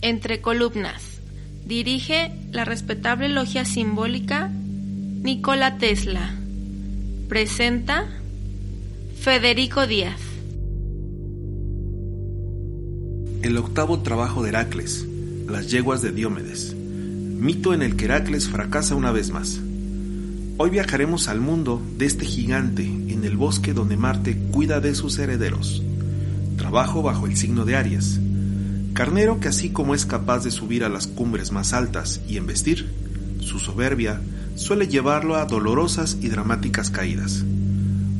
Entre columnas. Dirige la respetable logia simbólica Nikola Tesla. Presenta Federico Díaz. El octavo trabajo de Heracles, las yeguas de Diomedes. Mito en el que Heracles fracasa una vez más. Hoy viajaremos al mundo de este gigante en el bosque donde Marte cuida de sus herederos. Trabajo bajo el signo de Aries. Carnero que así como es capaz de subir a las cumbres más altas y embestir, su soberbia suele llevarlo a dolorosas y dramáticas caídas.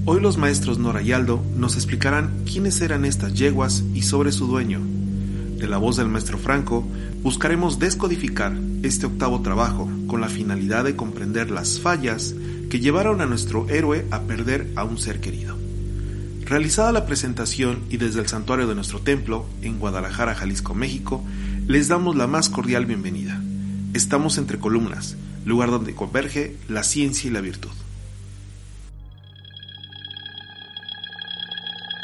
Hoy los maestros Nora y Aldo nos explicarán quiénes eran estas yeguas y sobre su dueño. De la voz del maestro Franco, buscaremos descodificar este octavo trabajo con la finalidad de comprender las fallas que llevaron a nuestro héroe a perder a un ser querido. Realizada la presentación y desde el santuario de nuestro templo, en Guadalajara, Jalisco, México, les damos la más cordial bienvenida. Estamos entre columnas, lugar donde converge la ciencia y la virtud.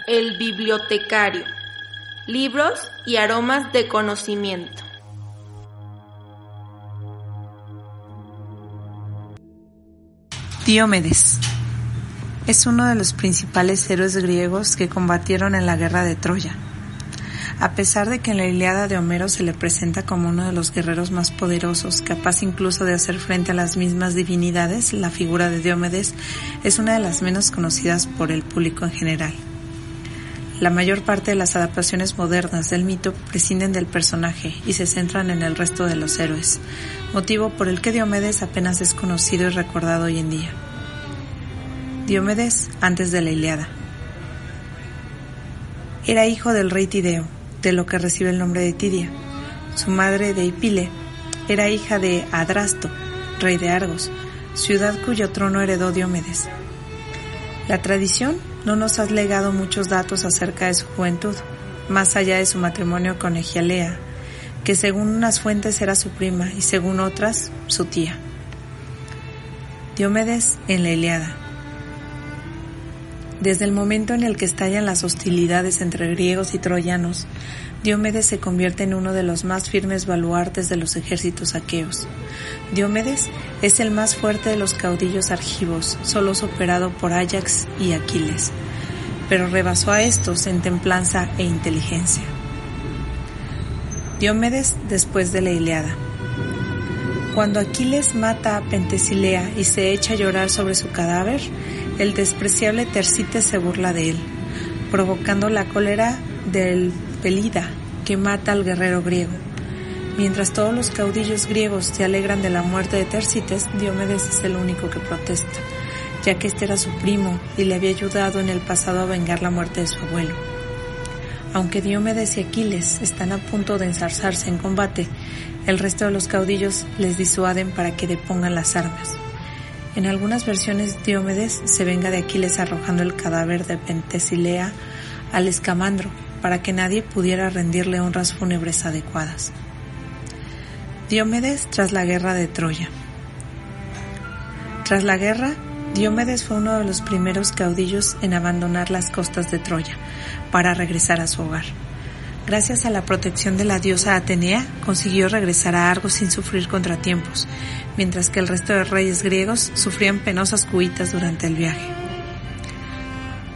El bibliotecario. Libros y aromas de conocimiento. Diomedes es uno de los principales héroes griegos que combatieron en la guerra de Troya. A pesar de que en la Iliada de Homero se le presenta como uno de los guerreros más poderosos, capaz incluso de hacer frente a las mismas divinidades, la figura de Diomedes es una de las menos conocidas por el público en general. La mayor parte de las adaptaciones modernas del mito prescinden del personaje y se centran en el resto de los héroes, motivo por el que Diomedes apenas es conocido y recordado hoy en día. Diomedes antes de la Iliada. Era hijo del rey Tideo, de lo que recibe el nombre de Tidia. Su madre de Hipile era hija de Adrasto, rey de Argos, ciudad cuyo trono heredó Diomedes. La tradición no nos ha legado muchos datos acerca de su juventud, más allá de su matrimonio con Egialea, que según unas fuentes era su prima y según otras su tía. Diomedes en la Iliada. Desde el momento en el que estallan las hostilidades entre griegos y troyanos, Diomedes se convierte en uno de los más firmes baluartes de los ejércitos aqueos. Diomedes es el más fuerte de los caudillos argivos, solo superado por Ajax y Aquiles, pero rebasó a estos en templanza e inteligencia. Diomedes después de la Iliada. Cuando Aquiles mata a Pentesilea y se echa a llorar sobre su cadáver, el despreciable Tercites se burla de él, provocando la cólera del Pelida, que mata al guerrero griego. Mientras todos los caudillos griegos se alegran de la muerte de Tercites, Diomedes es el único que protesta, ya que este era su primo y le había ayudado en el pasado a vengar la muerte de su abuelo. Aunque Diomedes y Aquiles están a punto de ensarzarse en combate, el resto de los caudillos les disuaden para que depongan las armas. En algunas versiones Diomedes se venga de Aquiles arrojando el cadáver de Pentesilea al escamandro para que nadie pudiera rendirle honras fúnebres adecuadas. Diomedes tras la guerra de Troya. Tras la guerra, Diomedes fue uno de los primeros caudillos en abandonar las costas de Troya para regresar a su hogar. Gracias a la protección de la diosa Atenea, consiguió regresar a Argos sin sufrir contratiempos, mientras que el resto de reyes griegos sufrían penosas cuitas durante el viaje.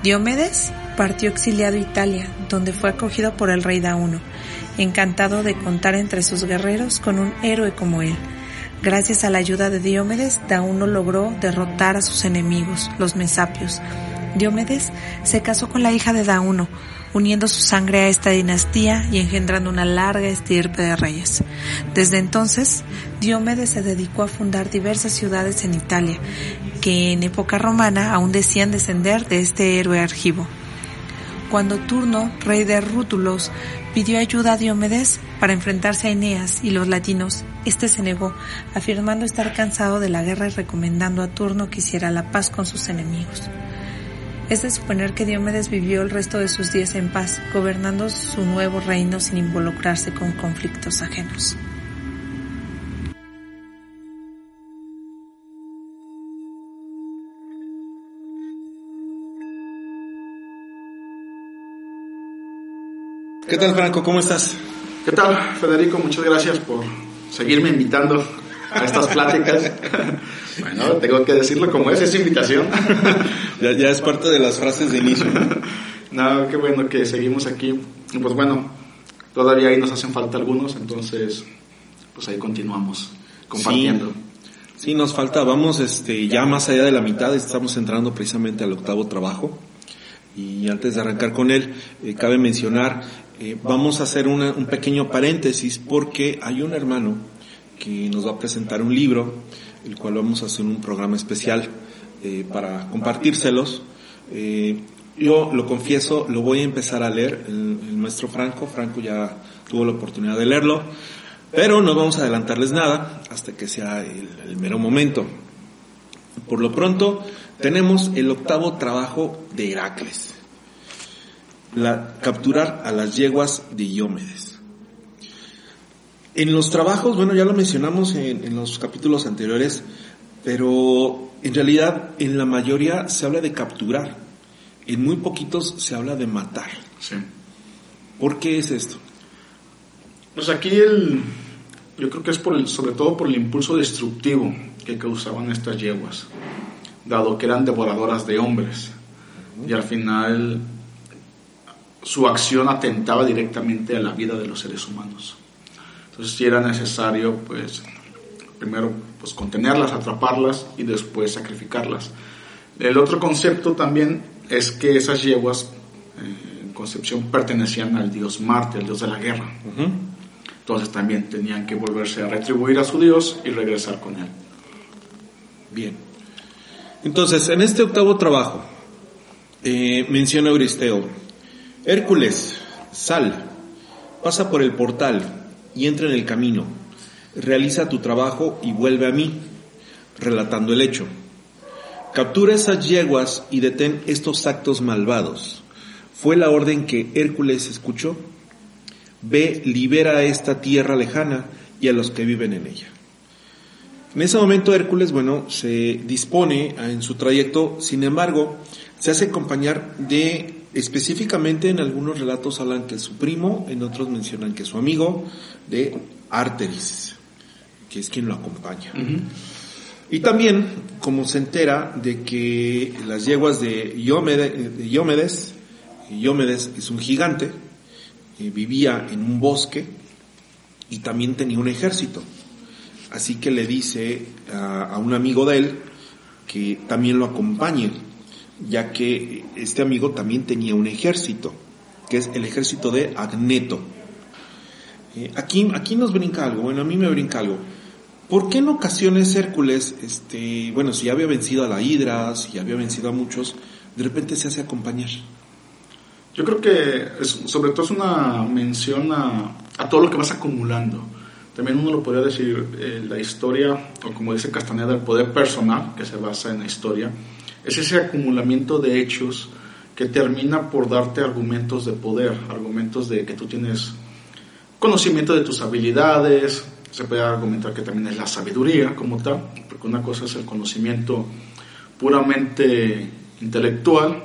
Diomedes partió exiliado a Italia, donde fue acogido por el rey Dauno, encantado de contar entre sus guerreros con un héroe como él. Gracias a la ayuda de Diomedes, Dauno logró derrotar a sus enemigos, los mesapios. Diomedes se casó con la hija de Dauno, uniendo su sangre a esta dinastía y engendrando una larga estirpe de reyes. Desde entonces, Diomedes se dedicó a fundar diversas ciudades en Italia, que en época romana aún decían descender de este héroe argivo. Cuando Turno, rey de Rútulos, pidió ayuda a Diomedes para enfrentarse a Eneas y los latinos, este se negó, afirmando estar cansado de la guerra y recomendando a Turno que hiciera la paz con sus enemigos. Es de suponer que Diomedes vivió el resto de sus días en paz, gobernando su nuevo reino sin involucrarse con conflictos ajenos. ¿Qué tal, Franco? ¿Cómo estás? ¿Qué tal, Federico? Muchas gracias por seguirme invitando a estas pláticas. bueno, tengo que decirlo como es, es invitación. ya, ya es parte de las frases de inicio. no, qué bueno que seguimos aquí. Y pues bueno, todavía ahí nos hacen falta algunos, entonces pues ahí continuamos compartiendo. Sí, nos falta, vamos este, ya más allá de la mitad, estamos entrando precisamente al octavo trabajo. Y antes de arrancar con él, eh, cabe mencionar, eh, vamos a hacer un pequeño paréntesis porque hay un hermano que nos va a presentar un libro, el cual vamos a hacer un programa especial eh, para compartírselos. yo lo confieso, lo voy a empezar a leer, el maestro Franco, Franco ya tuvo la oportunidad de leerlo, pero no vamos a adelantarles nada hasta que sea el, mero momento. Por lo pronto, tenemos el octavo trabajo de Heracles. La, capturar a las yeguas de Iómedes. En los trabajos, bueno, ya lo mencionamos en, en, los capítulos anteriores, pero en realidad en la mayoría se habla de capturar. En muy poquitos se habla de matar. Sí. ¿Por qué es esto? Pues aquí el, yo creo que es por el, sobre todo por el impulso destructivo que causaban estas yeguas, dado que eran devoradoras de hombres. Y al final su acción atentaba directamente a la vida de los seres humanos. Entonces sí era necesario, pues, primero, pues, contenerlas, atraparlas y después sacrificarlas. El otro concepto también es que esas yeguas, eh, en concepción, pertenecían al dios Marte, el dios de la guerra. Entonces también tenían que volverse a retribuir a su Dios y regresar con él. Bien. Entonces, en este octavo trabajo, eh, menciona Euristeo, Hércules, sal, pasa por el portal y entra en el camino, realiza tu trabajo y vuelve a mí, relatando el hecho. Captura esas yeguas y detén estos actos malvados. Fue la orden que Hércules escuchó Ve, libera a esta tierra lejana y a los que viven en ella. En ese momento Hércules, bueno, se dispone en su trayecto, sin embargo, se hace acompañar de, específicamente en algunos relatos hablan que es su primo, en otros mencionan que es su amigo, de Arteris, que es quien lo acompaña. Y también, como se entera de que las yeguas de Iómedes, Iómedes es un gigante, eh, vivía en un bosque y también tenía un ejército. Así que le dice a, un amigo de él que también lo acompañe, ya que este amigo también tenía un ejército, que es el ejército de Agneto. Eh, aquí, aquí nos brinca algo, bueno, a mí me brinca algo. ¿Por qué en ocasiones Hércules, este, bueno, si ya había vencido a la Hidra, si ya había vencido a muchos, de repente se hace acompañar? Yo creo que sobre todo es una mención a, todo lo que vas acumulando. También uno lo podría decir, eh, la historia, o como dice Castaneda, el poder personal, que se basa en la historia, es ese acumulamiento de hechos que termina por darte argumentos de poder, argumentos de que tú tienes conocimiento de tus habilidades, se puede argumentar que también es la sabiduría como tal, porque una cosa es el conocimiento puramente intelectual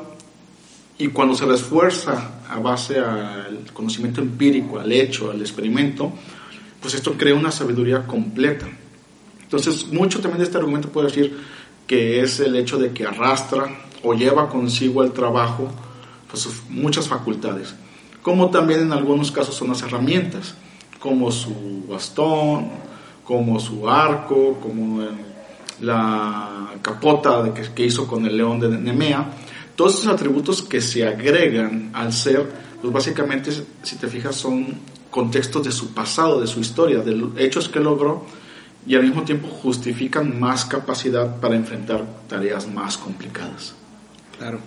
y cuando se esfuerza a base al conocimiento empírico, al hecho, al experimento, pues esto crea una sabiduría completa. Entonces, mucho también de este argumento puede decir que es el hecho de que arrastra o lleva consigo al trabajo pues, muchas facultades, como también en algunos casos son las herramientas, como su bastón, como su arco, como la capota que, que hizo con el león de Nemea, todos esos atributos que se agregan al ser, pues básicamente, si te fijas, son contextos de su pasado, de su historia, de hechos que logró y al mismo tiempo justifican más capacidad para enfrentar tareas más complicadas. Claro.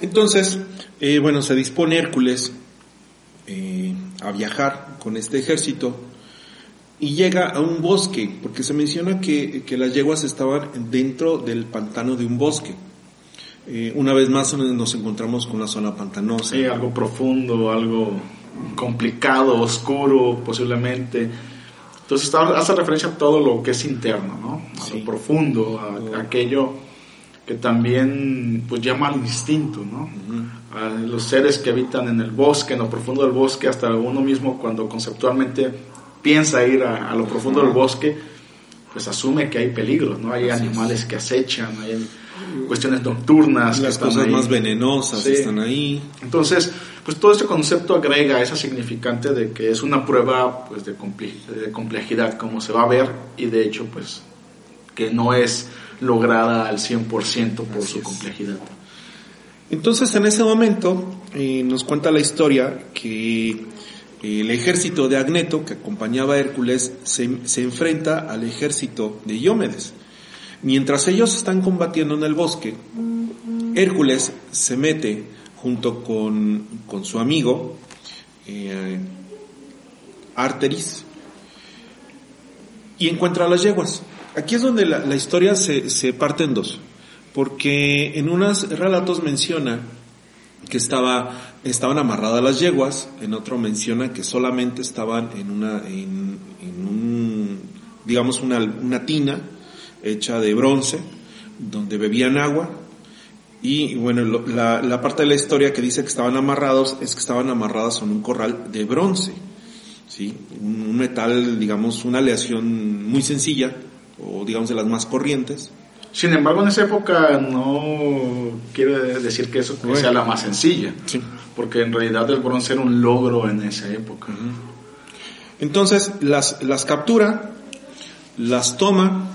Entonces, eh, bueno, se dispone Hércules eh, a viajar con este ejército y llega a un bosque, porque se menciona que, que las yeguas estaban dentro del pantano de un bosque. Eh, una vez más nos encontramos con una zona pantanosa. Sí, algo profundo, algo complicado, oscuro posiblemente. Entonces hace referencia a todo lo que es interno, ¿no? A lo profundo, a, aquello que también pues llama al instinto, ¿no? A los seres que habitan en el bosque, en lo profundo del bosque, hasta uno mismo cuando conceptualmente piensa ir a, lo profundo del bosque, pues asume que hay peligros, ¿no? Hay animales que acechan, hay cuestiones nocturnas. Las cosas más venenosas están ahí. Entonces, pues todo este concepto agrega esa significante de que es una prueba pues de, complejidad, como se va a ver, y de hecho, pues que no es lograda al 100% por su complejidad. Entonces, en ese momento, eh, nos cuenta la historia que el ejército de Agneto, que acompañaba a Hércules, se, se enfrenta al ejército de Iómedes. Mientras ellos están combatiendo en el bosque, Hércules se mete junto con, su amigo eh, Arteris y encuentra las yeguas. Aquí es donde la, historia se, se, parte en dos, porque en unos relatos menciona que estaba, estaban amarradas las yeguas, en otro menciona que solamente estaban en una, en, un, digamos una, una tina, hecha de bronce, donde bebían agua. Y bueno, la, parte de la historia que dice que estaban amarrados es que estaban amarradas en un corral de bronce. ¿sí? Un metal, digamos, una aleación muy sencilla, o digamos de las más corrientes. Sin embargo, en esa época no quiere decir que eso sea la más sencilla, porque en realidad el bronce era un logro en esa época. Entonces las, las captura, las toma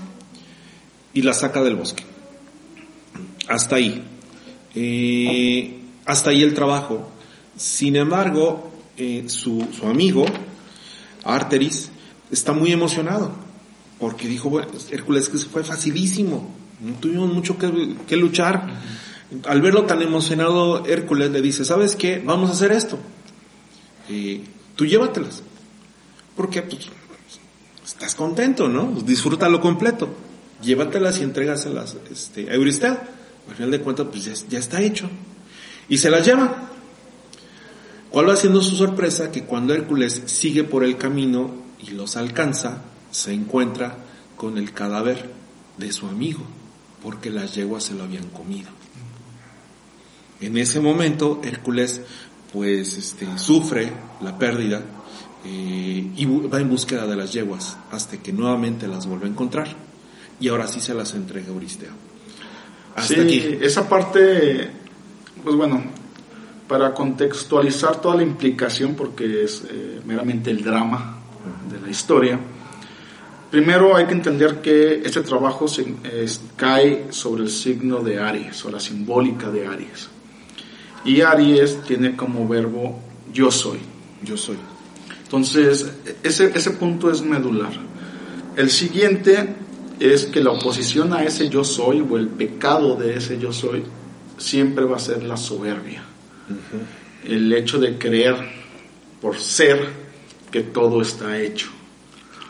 y la saca del bosque. Hasta ahí. Eh, hasta ahí el trabajo. Sin embargo, eh, su, su, amigo, Arteris, está muy emocionado. Porque dijo, bueno, Hércules que fue facilísimo. No tuvimos mucho que, luchar. Al verlo tan emocionado, Hércules le dice, ¿sabes qué? Vamos a hacer esto. Eh, tú llévatelas. Porque pues, estás contento, ¿no? Disfrútalo completo llévatelas y entrégaselas este, a Eurystel. Al final de cuentas, pues ya, está hecho. Y se las lleva. ¿Cuál va siendo su sorpresa? Que cuando Hércules sigue por el camino y los alcanza, se encuentra con el cadáver de su amigo, porque las yeguas se lo habían comido. En ese momento, Hércules, pues, este, sufre la pérdida eh, y va en búsqueda de las yeguas hasta que nuevamente las vuelve a encontrar y ahora sí se las entrega Euristeo. Hasta sí, aquí. esa parte, pues bueno, para contextualizar toda la implicación, porque es eh, meramente el drama de la historia, primero hay que entender que este trabajo cae sobre el signo de Aries o la simbólica de Aries. Y Aries tiene como verbo yo soy. Yo soy. Entonces, ese, ese punto es medular. El siguiente es que la oposición a ese yo soy o el pecado de ese yo soy siempre va a ser la soberbia. El hecho de creer por ser que todo está hecho.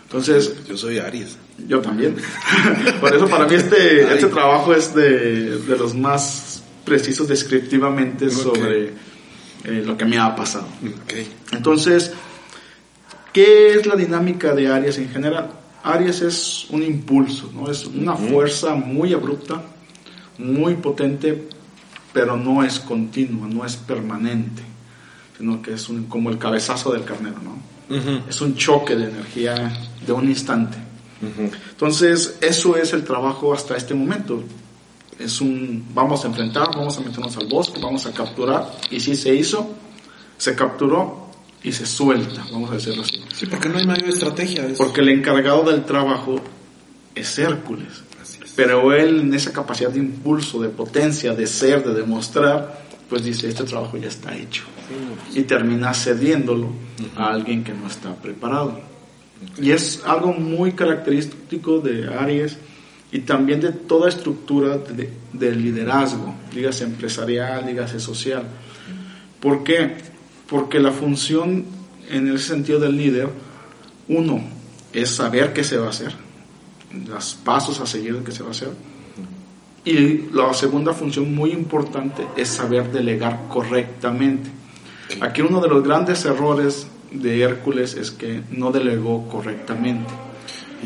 Entonces, yo soy Aries. Yo también. por eso para mí este, este trabajo es de, los más precisos descriptivamente sobre eh, lo que me ha pasado. Entonces, ¿qué es la dinámica de Aries en general? Aries es un impulso, ¿no? Es una fuerza muy abrupta, muy potente, pero no es continua, no es permanente, sino que es un, como el cabezazo del carnero, ¿no? Es un choque de energía de un instante. Entonces, eso es el trabajo hasta este momento. Es un, vamos a enfrentar, vamos a meternos al bosque, vamos a capturar, y si se hizo, se capturó, y se suelta, vamos a decirlo así. Sí, porque no hay mayor estrategia. Porque el encargado del trabajo es Hércules. Pero él en esa capacidad de impulso, de potencia, de ser, de demostrar, pues dice, este trabajo ya está hecho. Y termina cediéndolo a alguien que no está preparado. Y es algo muy característico de Aries y también de toda estructura de, de liderazgo, dígase empresarial, dígase social. ¿Por qué? Porque la función en el sentido del líder, uno, es saber qué se va a hacer, los pasos a seguir que se va a hacer. Y la segunda función muy importante es saber delegar correctamente. Aquí uno de los grandes errores de Hércules es que no delegó correctamente.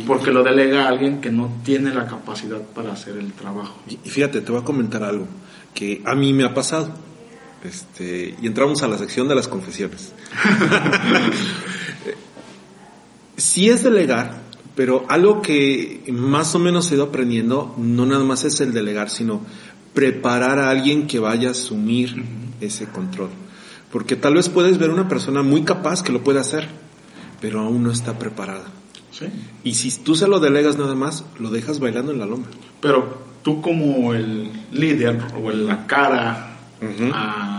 porque lo delega a alguien que no tiene la capacidad para hacer el trabajo. Y fíjate, te voy a comentar algo que a mí me ha pasado. Este, y entramos a la sección de las confesiones. sí es delegar, pero algo que más o menos he ido aprendiendo, no nada más es el delegar, sino preparar a alguien que vaya a asumir ese control. Porque tal vez puedes ver una persona muy capaz que lo puede hacer, pero aún no está preparada. Y si tú se lo delegas nada más, lo dejas bailando en la loma. Pero tú como el líder o la cara a,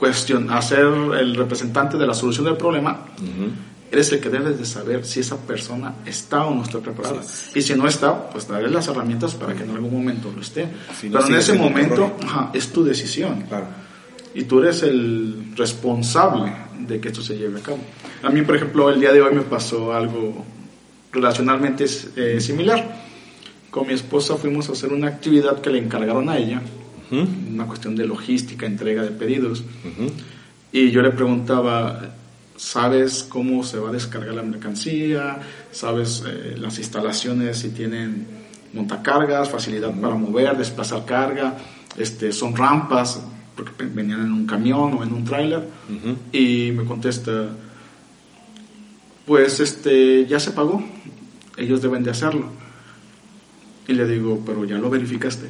cuestión, a ser el representante de la solución del problema, eres el que debes de saber si esa persona está o no está preparada. Y si no está, pues darle las herramientas para que en algún momento lo esté. Pero en ese momento es tu decisión. Y tú eres el responsable de que esto se lleve a cabo. A mí, por ejemplo, el día de hoy me pasó algo relacionalmente eh, similar. Con mi esposa fuimos a hacer una actividad que le encargaron a ella, una cuestión de logística, entrega de pedidos. Y yo le preguntaba, ¿sabes cómo se va a descargar la mercancía? ¿Sabes eh, las instalaciones si tienen montacargas, facilidad para mover, desplazar carga? Este, son rampas, porque venían en un camión o en un tráiler. Y me contesta, pues este, ya se pagó, ellos deben de hacerlo. Y le digo, pero ya lo verificaste.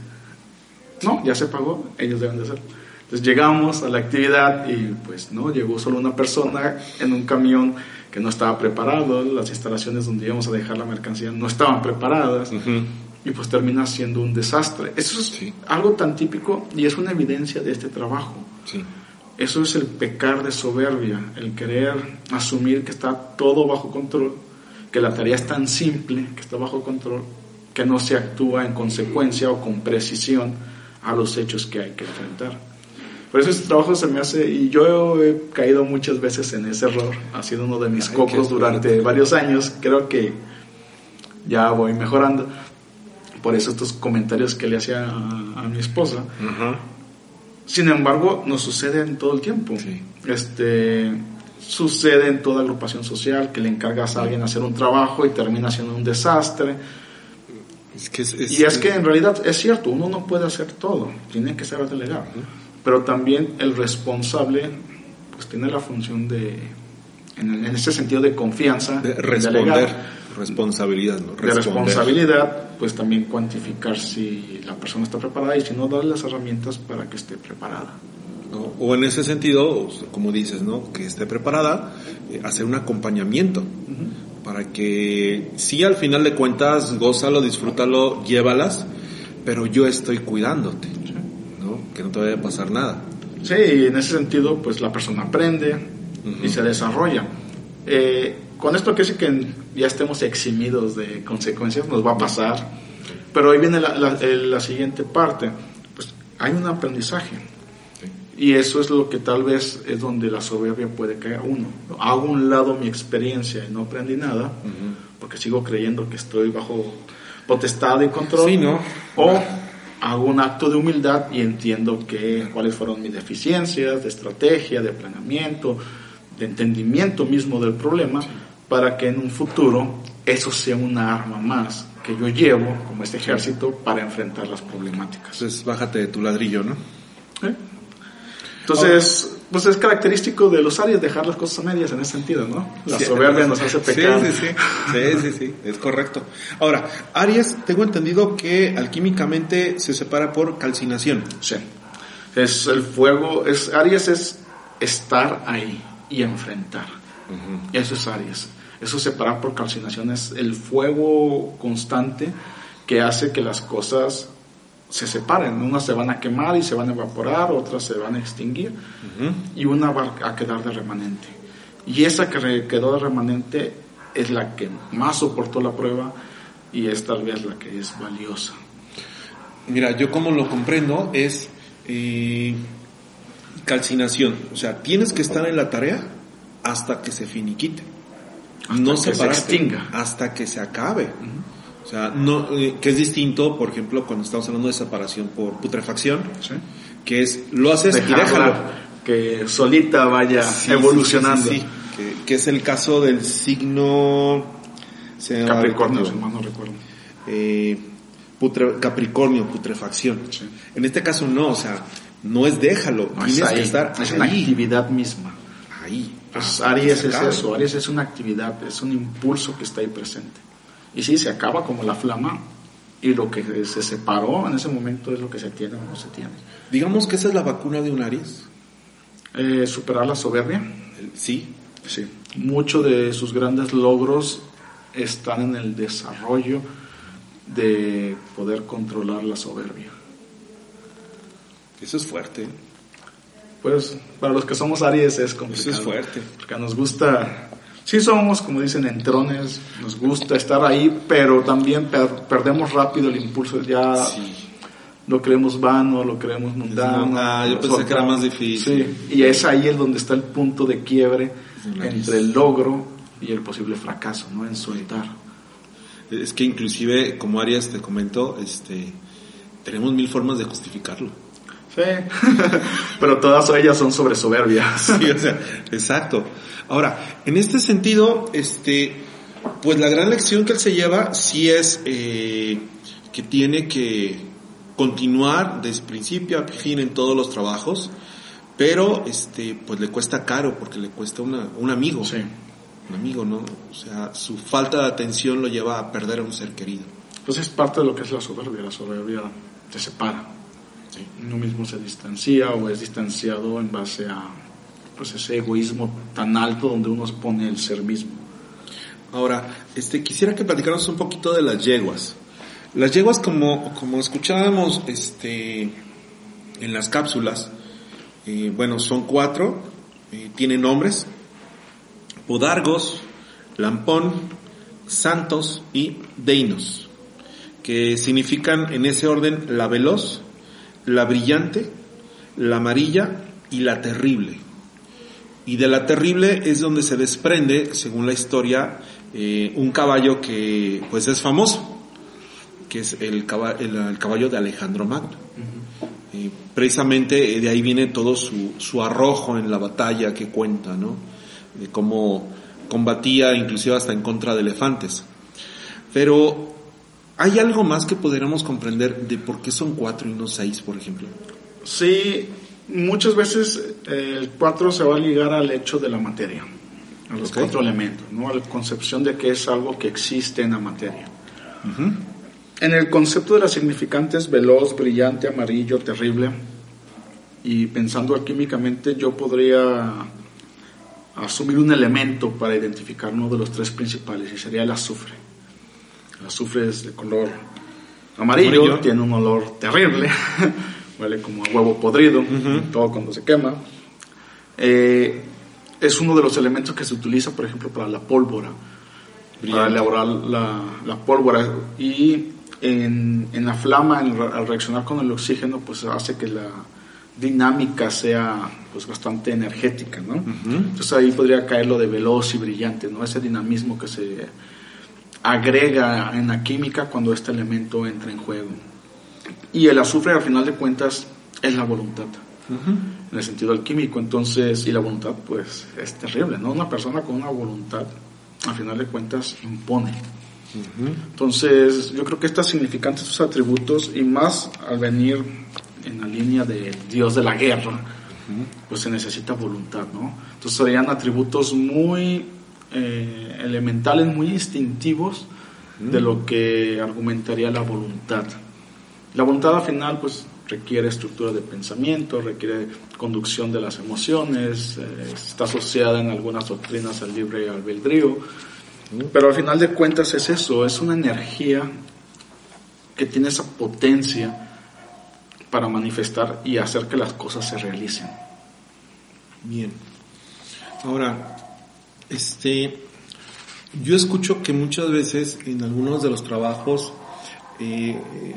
No, ya se pagó, ellos deben de hacerlo. Entonces llegamos a la actividad y pues no, llegó solo una persona en un camión que no estaba preparado, las instalaciones donde íbamos a dejar la mercancía no estaban preparadas y pues termina siendo un desastre. Eso es algo tan típico y es una evidencia de este trabajo. Sí. Eso es el pecar de soberbia, el querer asumir que está todo bajo control, que la tarea es tan simple, que está bajo control, que no se actúa en consecuencia o con precisión a los hechos que hay que enfrentar. Por eso este trabajo se me hace, y yo he caído muchas veces en ese error, ha sido uno de mis cocos durante varios años, creo que ya voy mejorando. Por eso estos comentarios que le hacía a, mi esposa, sin embargo, nos sucede en todo el tiempo. Este, sucede en toda agrupación social que le encargas a alguien hacer un trabajo y termina siendo un desastre. Y es que en realidad es cierto, uno no puede hacer todo, tiene que saber delegar. Pero también el responsable pues tiene la función de, en, ese sentido de confianza, de responder, responsabilidad, ¿no? de responsabilidad pues también cuantificar si la persona está preparada y si no, darle las herramientas para que esté preparada. O en ese sentido, como dices, ¿no? Que esté preparada, eh, hacer un acompañamiento para que sí al final de cuentas, gózalo, disfrútalo, llévalas, pero yo estoy cuidándote, ¿no? Que no te vaya a pasar nada. Sí, y en ese sentido, pues la persona aprende y se desarrolla. Eh, con esto que decir que ya estemos eximidos de consecuencias, nos va a pasar. Pero ahí viene la, siguiente parte. Pues hay un aprendizaje. Y eso es lo que tal vez es donde la soberbia puede caer uno. Hago un lado mi experiencia y no aprendí nada, porque sigo creyendo que estoy bajo potestad y control. Sí, ¿no? O hago un acto de humildad y entiendo que, cuáles fueron mis deficiencias de estrategia, de planeamiento, de entendimiento mismo del problema para que en un futuro eso sea una arma más que yo llevo como este ejército para enfrentar las problemáticas. Entonces, bájate de tu ladrillo, ¿no? ¿Eh? Entonces, pues es característico de los Aries dejar las cosas a medias en ese sentido, ¿no? La soberbia nos hace pecar. Sí, sí, sí, sí, sí, es correcto. Ahora, Aries, tengo entendido que alquímicamente se separa por calcinación. Sí. Es el fuego, es Aries es estar ahí y enfrentar. Eso es Aries. Eso separar por calcinación es el fuego constante que hace que las cosas se separen. Unas se van a quemar y se van a evaporar, otras se van a extinguir y una va a quedar de remanente. Y esa que quedó de remanente es la que más soportó la prueba y es tal vez la que es valiosa. Mira, yo como lo comprendo es eh, calcinación. O sea, tienes que estar en la tarea hasta que se finiquite. no se extinga. Hasta que se acabe. O sea, no, eh, que es distinto, por ejemplo, cuando estamos hablando de separación por putrefacción, que es, lo haces y déjalo. Que solita vaya evolucionando. que, que, es el caso del signo Se Capricornio, si mal no recuerdo. Eh, putre- Capricornio, putrefacción. Sí. En este caso no, o sea, no es déjalo, No, es tienes ahí, que estar es una actividad misma. Ahí. Pues Ah, Aries se es eso, Aries es una actividad, es un impulso que está ahí presente. Y sí, se acaba como la flama y lo que se separó en ese momento es lo que se tiene o no se tiene. Digamos que esa es la vacuna de un Aries. Eh, superar la soberbia, Sí. sí. Muchos de sus grandes logros están en el desarrollo de poder controlar la soberbia. Eso es fuerte. Pues para los que somos Aries es Eso complicado. es fuerte. Porque nos gusta, sí somos, como dicen, entrones, nos gusta estar ahí, pero también per- perdemos rápido el impulso, ya Sí. lo creemos vano, lo creemos mundano. Ah, yo pensé que era más difícil. Sí, y es ahí el donde está el punto de quiebre entre el logro y el posible fracaso, ¿no? En soltar. Es que inclusive, como Arias te comentó, este, tenemos mil formas de justificarlo. Sí, pero todas ellas son sobre soberbia. Sí, o sea, exacto. Ahora, en este sentido, este, pues la gran lección que él se lleva sí es eh, que tiene que continuar desde principio a fin en todos los trabajos, pero este, pues le cuesta caro porque le cuesta una, un amigo. Sí. Un amigo, ¿no? O sea, su falta de atención lo lleva a perder a un ser querido. Pues es parte de lo que es la soberbia, la soberbia te separa. Uno mismo se distancia o es distanciado en base a pues ese egoísmo tan alto donde uno pone el ser mismo. Ahora, este, quisiera que platicáramos un poquito de las yeguas. Las yeguas, como, como escuchábamos este, en las cápsulas, eh, bueno, son cuatro, eh, tienen nombres, Podargos, Lampón, Santos y Deinos, que significan en ese orden la veloz, la brillante, la amarilla y la terrible. Y de la terrible es donde se desprende, según la historia, eh, un caballo que pues es famoso, que es el, caba- el- el caballo de Alejandro Magno. Eh, precisamente eh, de ahí viene todo su, su arrojo en la batalla que cuenta, ¿no? De cómo combatía inclusive hasta en contra de elefantes. Pero hay algo más que podríamos comprender de por qué son cuatro y no seis, por ejemplo. Sí, muchas veces eh, el 4 se va a ligar al hecho de la materia, a los cuatro elementos, ¿no? a la concepción de que es algo que existe en la materia. En el concepto de las significantes veloz, brillante, amarillo, terrible, y pensando alquímicamente, yo podría asumir un elemento para identificar uno de los tres principales, y sería el azufre. El azufre es de color amarillo, Amarillo. tiene un olor terrible, huele como a huevo podrido, todo cuando se quema. Eh, es uno de los elementos que se utiliza, por ejemplo, para la pólvora, para Brillante. elaborar la, la pólvora. Y en, en la flama, en al reaccionar con el oxígeno, pues hace que la dinámica sea pues bastante energética, ¿no? Entonces ahí podría caer lo de veloz y brillante, ¿no? Ese dinamismo que se agrega en la química cuando este elemento entra en juego. Y el azufre, al final de cuentas, es la voluntad, en el sentido alquímico. Entonces, y la voluntad, pues, es terrible, ¿no? Una persona con una voluntad, al final de cuentas, impone. Entonces, yo creo que estas significantes, sus atributos, y más al venir en la línea de Dios de la guerra, pues se necesita voluntad, ¿no? Entonces serían atributos muy eh, elementales, muy instintivos de lo que argumentaría la voluntad. La voluntad al final, pues requiere estructura de pensamiento, requiere conducción de las emociones, eh, está asociada en algunas doctrinas al libre albedrío, pero al final de cuentas es eso, es una energía que tiene esa potencia para manifestar y hacer que las cosas se realicen. Bien. Ahora, este, yo escucho que muchas veces en algunos de los trabajos eh, eh,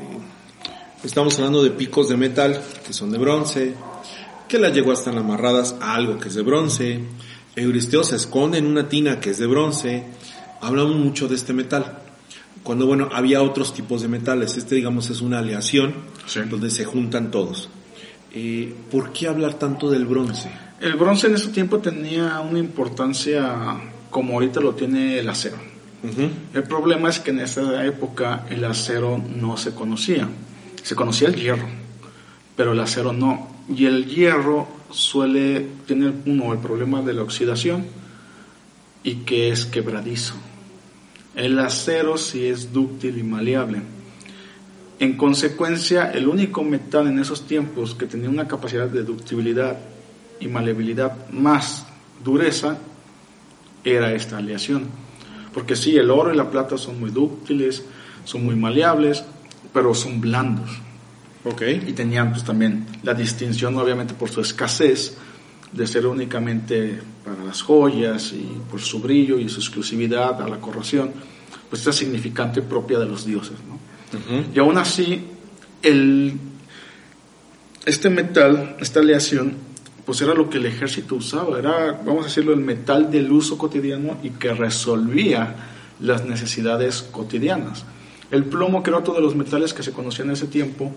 estamos hablando de picos de metal que son de bronce, que las yeguas están amarradas a algo que es de bronce, Euristeo se esconde en una tina que es de bronce, hablamos mucho de este metal. Cuando, bueno, había otros tipos de metales. Este, digamos, es una aleación Sí. donde se juntan todos. Eh, ¿Por qué hablar tanto del bronce? El bronce en ese tiempo tenía una importancia como ahorita lo tiene el acero. El problema es que en esa época el acero no se conocía. Se conocía el hierro, pero el acero no. Y el hierro suele tener uno el problema de la oxidación y que es quebradizo. El acero sí es dúctil y maleable. En consecuencia, el único metal en esos tiempos que tenía una capacidad de ductibilidad y maleabilidad más dureza era esta aleación. Porque sí, el oro y la plata son muy dúctiles, son muy maleables, pero son blandos. Okay. Y tenían pues también la distinción, obviamente por su escasez, de ser únicamente para las joyas y por su brillo y su exclusividad a la corrosión, pues esta significante propia de los dioses. ¿no? Y aún así, el, este metal, esta aleación, pues era lo que el ejército usaba, era, vamos a decirlo, el metal del uso cotidiano y que resolvía las necesidades cotidianas. El plomo, que era otro de los metales que se conocía en ese tiempo,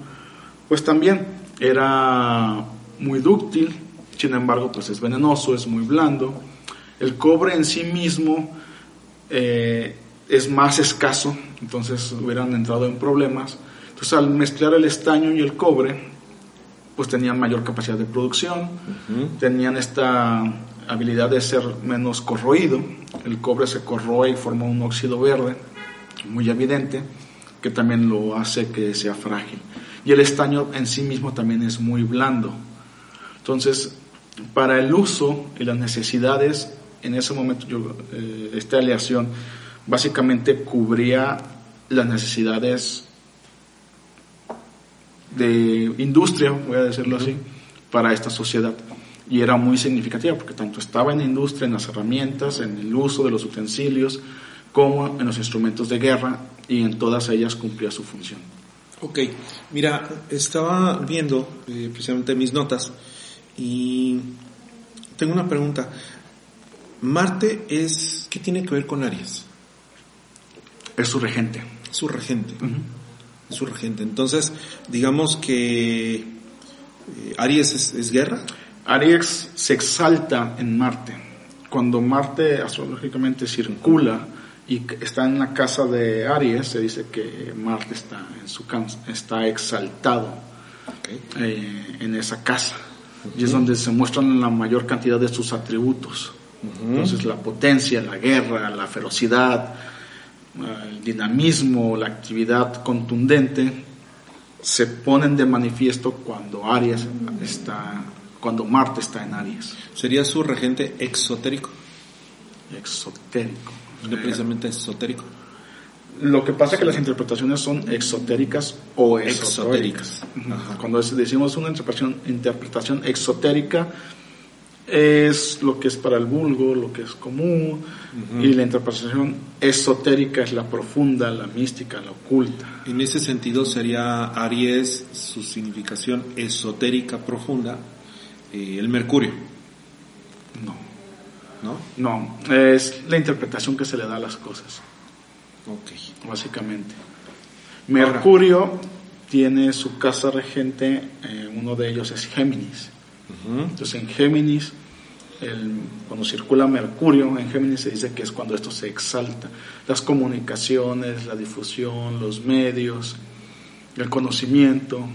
pues también era muy dúctil, sin embargo, pues es venenoso, es muy blando. El cobre en sí mismo eh, es más escaso, entonces hubieran entrado en problemas. Entonces al mezclar el estaño y el cobre, pues tenían mayor capacidad de producción, tenían esta habilidad de ser menos corroído, el cobre se corroe y forma un óxido verde muy evidente, que también lo hace que sea frágil. Y el estaño en sí mismo también es muy blando. Entonces, para el uso y las necesidades, en ese momento yo, eh, esta aleación básicamente cubría las necesidades de industria, voy a decirlo así, para esta sociedad. Y era muy significativa porque tanto estaba en la industria, en las herramientas, en el uso de los utensilios, como en los instrumentos de guerra y en todas ellas cumplía su función. Ok, mira, estaba viendo eh, precisamente mis notas y tengo una pregunta. Marte es, ¿qué tiene que ver con Aries? Es su regente. Su regente. Es. Entonces, digamos que eh, Aries es, es, guerra. Aries se exalta en Marte. Cuando Marte astrológicamente circula y está en la casa de Aries, se dice que Marte está en su está exaltado okay. eh, en esa casa. Uh -huh. Y es donde se muestran la mayor cantidad de sus atributos. Uh -huh. Entonces la potencia, la guerra, la ferocidad, el dinamismo, la actividad contundente se ponen de manifiesto cuando Aries está, cuando Marte está en Aries. ¿Sería su regente exotérico? Exotérico. No precisamente esotérico. Lo que pasa es que las interpretaciones son exotéricas o esotéricas. Ajá. Cuando decimos una interpretación, interpretación exotérica, es lo que es para el vulgo, lo que es común, uh -huh. y la interpretación esotérica es la profunda, la mística, la oculta. En ese sentido sería Aries, su significación esotérica profunda, eh, el Mercurio. No. ¿No? No, es la interpretación que se le da a las cosas. Ok. Básicamente. Mercurio Ahora. tiene su casa regente, eh, uno de ellos es Géminis. Entonces en Géminis, el, cuando circula Mercurio, en Géminis se dice que es cuando esto se exalta. Las comunicaciones, la difusión, los medios, el conocimiento.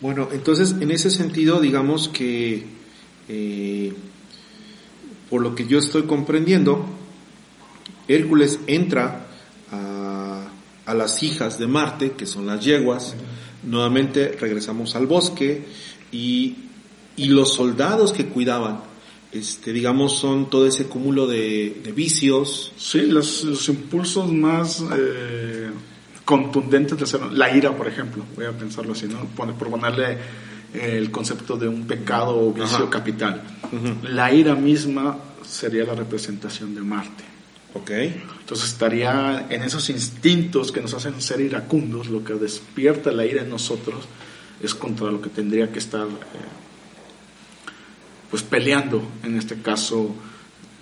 Bueno, entonces en ese sentido, digamos que, eh, por lo que yo estoy comprendiendo, Hércules entra a, a las hijas de Marte, que son las yeguas, nuevamente regresamos al bosque y y los soldados que cuidaban, este, digamos, son todo ese cúmulo de, de vicios. Sí, los, los impulsos más eh, contundentes de hacer, la ira, por ejemplo, voy a pensarlo así, ¿no? Por, por ponerle eh, el concepto de un pecado o vicio Ajá. capital. Uh -huh. La ira misma sería la representación de Marte. Ok. Entonces estaría en esos instintos que nos hacen ser iracundos, lo que despierta la ira en nosotros es contra lo que tendría que estar eh, pues peleando, en este caso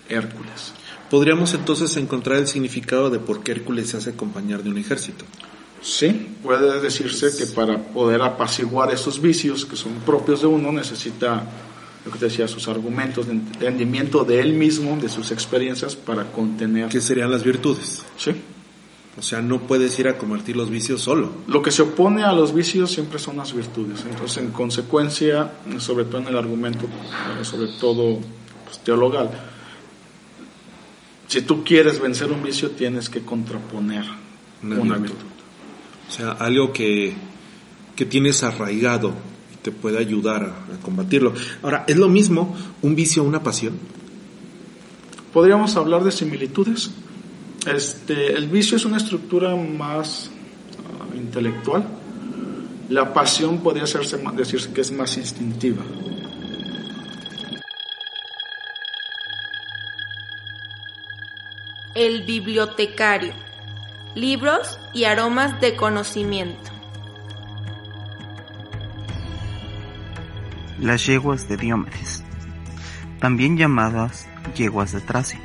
Hércules. ¿Podríamos entonces encontrar el significado de por qué Hércules se hace acompañar de un ejército? Sí, puede decirse que para poder apaciguar esos vicios que son propios de uno necesita lo que te decía, sus argumentos de entendimiento de él mismo, de sus experiencias para contener. ¿Qué serían las virtudes? Sí. O sea, no puedes ir a convertir los vicios solo. Lo que se opone a los vicios siempre son las virtudes. Entonces, en consecuencia, sobre todo en el argumento, eh, sobre todo pues, teologal, si tú quieres vencer un vicio, tienes que contraponer una, virtud. O sea, algo que, que tienes arraigado y te puede ayudar a, a combatirlo. Ahora, ¿es lo mismo un vicio o una pasión? Podríamos hablar de similitudes. Este, el vicio es una estructura más uh, intelectual. La pasión podría hacerse, decirse que es más instintiva. El bibliotecario. Libros y aromas de conocimiento. Las yeguas de Diomedes, también llamadas yeguas de Tracia,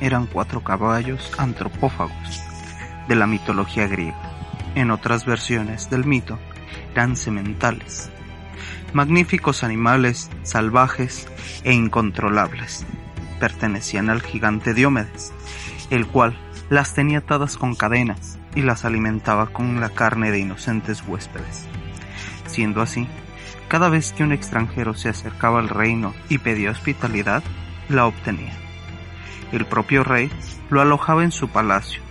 eran cuatro caballos antropófagos de la mitología griega. En otras versiones del mito eran sementales, magníficos animales salvajes e incontrolables. Pertenecían al gigante Diomedes, el cual las tenía atadas con cadenas y las alimentaba con la carne de inocentes huéspedes. Siendo así, cada vez que un extranjero se acercaba al reino y pedía hospitalidad, la obtenía. El propio rey lo alojaba en su palacio,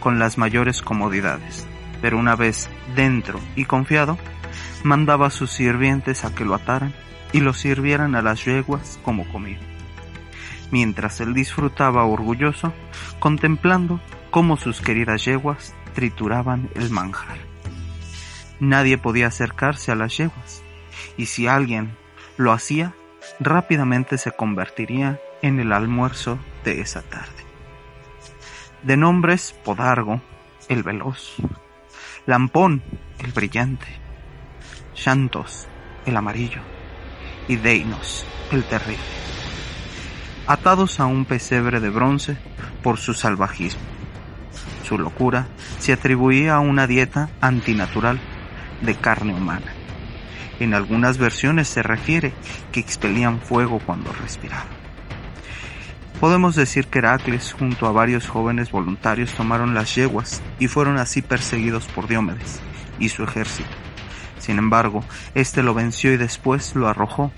con las mayores comodidades, pero una vez dentro y confiado, mandaba a sus sirvientes a que lo ataran y lo sirvieran a las yeguas como comida mientras él disfrutaba orgulloso, contemplando cómo sus queridas yeguas trituraban el manjar. Nadie podía acercarse a las yeguas, y si alguien lo hacía, rápidamente se convertiría en el almuerzo de esa tarde. De nombres Podargo, el veloz, Lampón, el brillante, Shantos, el amarillo, y Deinos, el terrible atados a un pesebre de bronce por su salvajismo. Su locura se atribuía a una dieta antinatural de carne humana. En algunas versiones se refiere que expelían fuego cuando respiraban. Podemos decir que Heracles junto a varios jóvenes voluntarios tomaron las yeguas y fueron así perseguidos por Diomedes y su ejército. Sin embargo, éste lo venció y después lo arrojó,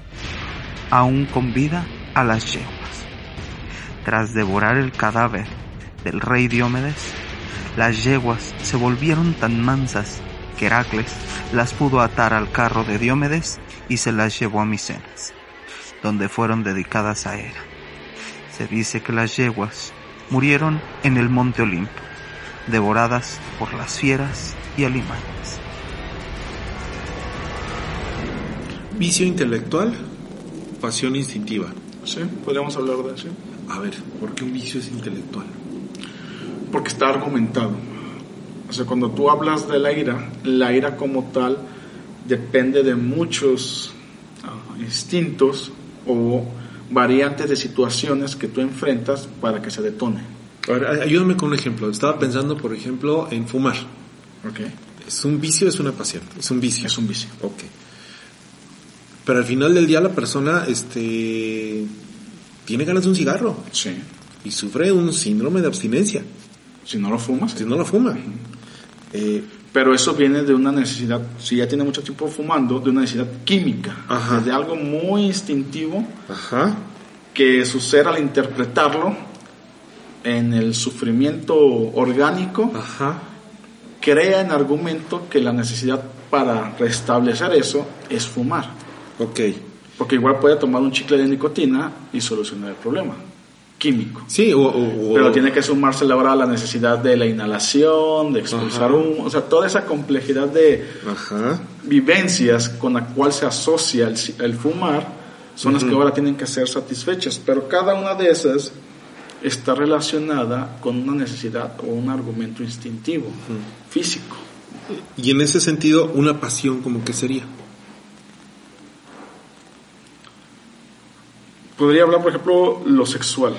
aún con vida, a las yeguas. Tras devorar el cadáver del rey Diomedes, las yeguas se volvieron tan mansas que Heracles las pudo atar al carro de Diomedes y se las llevó a Micenas, donde fueron dedicadas a Hera. Se dice que las yeguas murieron en el monte Olimpo, devoradas por las fieras y alimañas. Vicio intelectual, pasión instintiva. Sí, podríamos hablar de eso. A ver, ¿por qué un vicio es intelectual? Porque está argumentado. O sea, cuando tú hablas de la ira, la ira como tal depende de muchos uh, instintos o variantes de situaciones que tú enfrentas para que se detone. A ver, ayúdame con un ejemplo. Estaba pensando, por ejemplo, en fumar. Okay. ¿Es un vicio o es una pasión? Es un vicio. Es un vicio. Ok. Pero al final del día la persona, este, tiene ganas de un cigarro. Sí. Y sufre un síndrome de abstinencia. Si no lo fumas. Si no lo fuma. Eh, Pero eso viene de una necesidad, si ya tiene mucho tiempo fumando, de una necesidad química. Ajá. De algo muy instintivo ajá. que su ser al interpretarlo en el sufrimiento orgánico Ajá. crea en argumento que la necesidad para restablecer eso es fumar. Ok. Porque igual puede tomar un chicle de nicotina y solucionar el problema químico. Sí, o, Pero tiene que sumarse ahora la necesidad de la inhalación, de expulsar Ajá. humo, o sea, toda esa complejidad de Ajá. vivencias con la cual se asocia el, el fumar son las que ahora tienen que ser satisfechas. Pero cada una de esas está relacionada con una necesidad o un argumento instintivo, físico. Y en ese sentido, una pasión como que sería. Podría hablar, por ejemplo, lo sexual.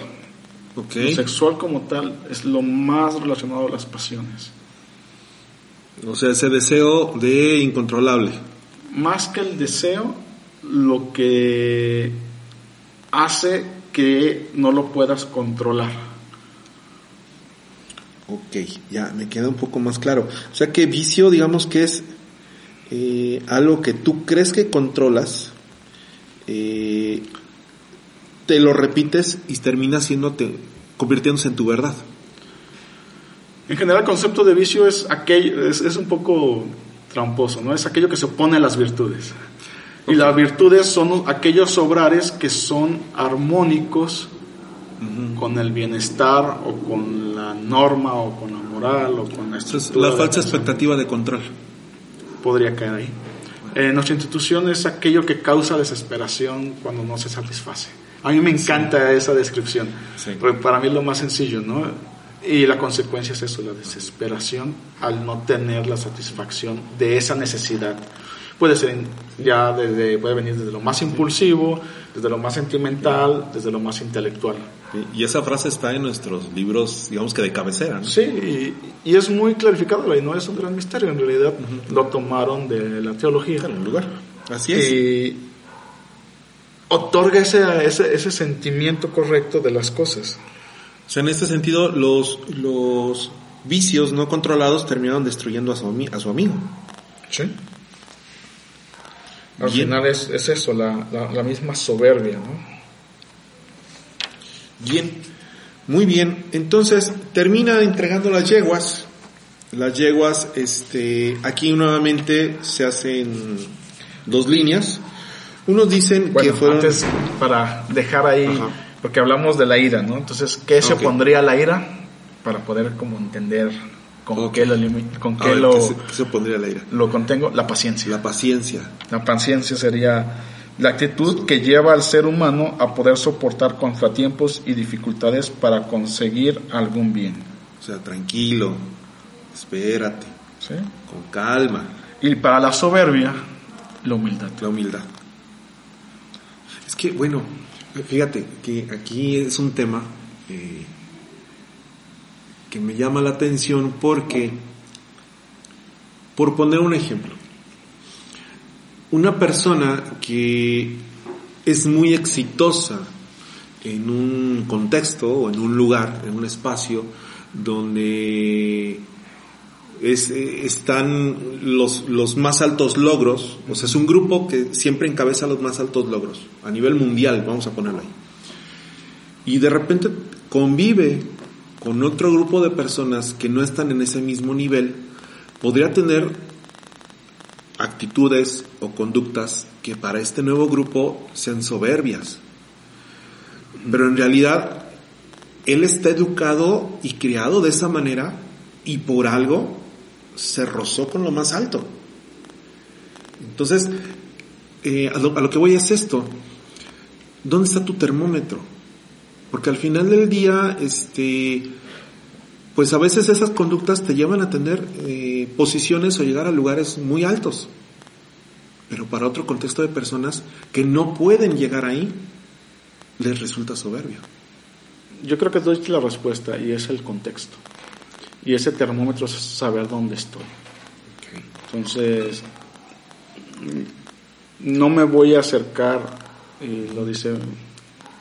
Lo sexual como tal es lo más relacionado a las pasiones. O sea, ese deseo de incontrolable. Más que el deseo, lo que hace que no lo puedas controlar. Ok, ya me queda un poco más claro. O sea que vicio, digamos que es eh, algo que tú crees que controlas, eh, te lo repites y termina siéndote, convirtiéndose en tu verdad. En general, el concepto de vicio es aquello, es, es un poco tramposo, ¿no? Es aquello que se opone a las virtudes. Y las virtudes son aquellos obrares que son armónicos con el bienestar o con la norma o con la moral o con la estructura. La de falsa persona. expectativa de control. Podría caer ahí. Eh, nuestra institución es aquello que causa desesperación cuando no se satisface. A mí me encanta esa descripción, Sí. porque para mí es lo más sencillo, ¿no? Y la consecuencia es eso, la desesperación al no tener la satisfacción de esa necesidad. Puede ser ya desde, puede venir desde lo más impulsivo, desde lo más sentimental, desde lo más intelectual. Y esa frase está en nuestros libros, digamos que de cabecera, ¿no? Sí, y, y es muy clarificado y no es un gran misterio, en realidad lo tomaron de la teología. En un lugar. Así es. y otorga ese, ese, ese sentimiento correcto de las cosas. O sea, en este sentido, los, los vicios no controlados terminaron destruyendo a su, a su amigo. Sí. Al Bien. final es, es eso, la, la, la misma soberbia, ¿no? Bien, muy bien. Entonces termina entregando las yeguas. Las yeguas, este, aquí nuevamente se hacen dos líneas. Unos dicen Bueno, que fueron antes, para dejar ahí, Ajá. porque hablamos de la ira, ¿no? Entonces, ¿qué se Ok. opondría a la ira? Para poder como entender con Ok. qué lo, con qué ver, lo, ¿qué se, qué se opondría a la ira? lo contengo, la paciencia. La paciencia. La paciencia sería la actitud que lleva al ser humano a poder soportar contratiempos y dificultades para conseguir algún bien. O sea, tranquilo, espérate, ¿sí? con calma, Y para la soberbia, la humildad. la humildad. Es que, bueno, fíjate que aquí es un tema eh, que me llama la atención porque, por poner un ejemplo, una persona que es muy exitosa en un contexto o en un lugar, en un espacio donde es, eh, están los, los más altos logros, o sea, es un grupo que siempre encabeza los más altos logros, a nivel mundial, vamos a ponerlo ahí. Y de repente convive con otro grupo de personas que no están en ese mismo nivel, podría tener actitudes o conductas que para este nuevo grupo sean soberbias. Pero en realidad, él está educado y criado de esa manera y por algo se rozó con lo más alto. Entonces, eh, a, lo, que voy es esto. ¿Dónde está tu termómetro? Porque al final del día, este, pues a veces esas conductas te llevan a tener eh, posiciones o llegar a lugares muy altos. Pero para otro contexto de personas que no pueden llegar ahí, les resulta soberbio. Yo creo que doy la respuesta y es el contexto. Y ese termómetro es saber dónde estoy. Entonces, no me voy a acercar, y lo dice,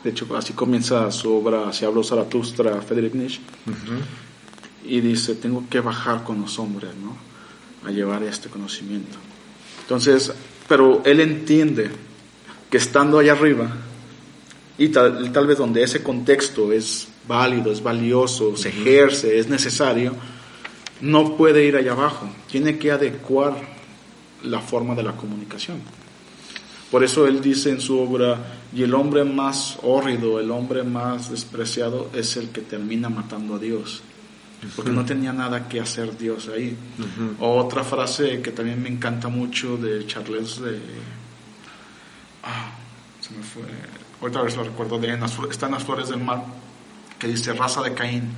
de hecho, así comienza su obra, se habló Zaratustra, Friedrich Nietzsche, y dice, tengo que bajar con los hombres, ¿no? A llevar este conocimiento. Entonces, pero él entiende que estando allá arriba, y tal, tal vez donde ese contexto es válido, es valioso, se ejerce, es necesario, no puede ir allá abajo, tiene que adecuar la forma de la comunicación. Por eso él dice en su obra, y el hombre más hórrido, el hombre más despreciado es el que termina matando a Dios, porque no tenía nada que hacer Dios ahí. Otra frase que también me encanta mucho de Charles de... Ah, se me fue. Otra vez lo recuerdo de en las, fl- está en las flores del mar, que dice, raza de Caín,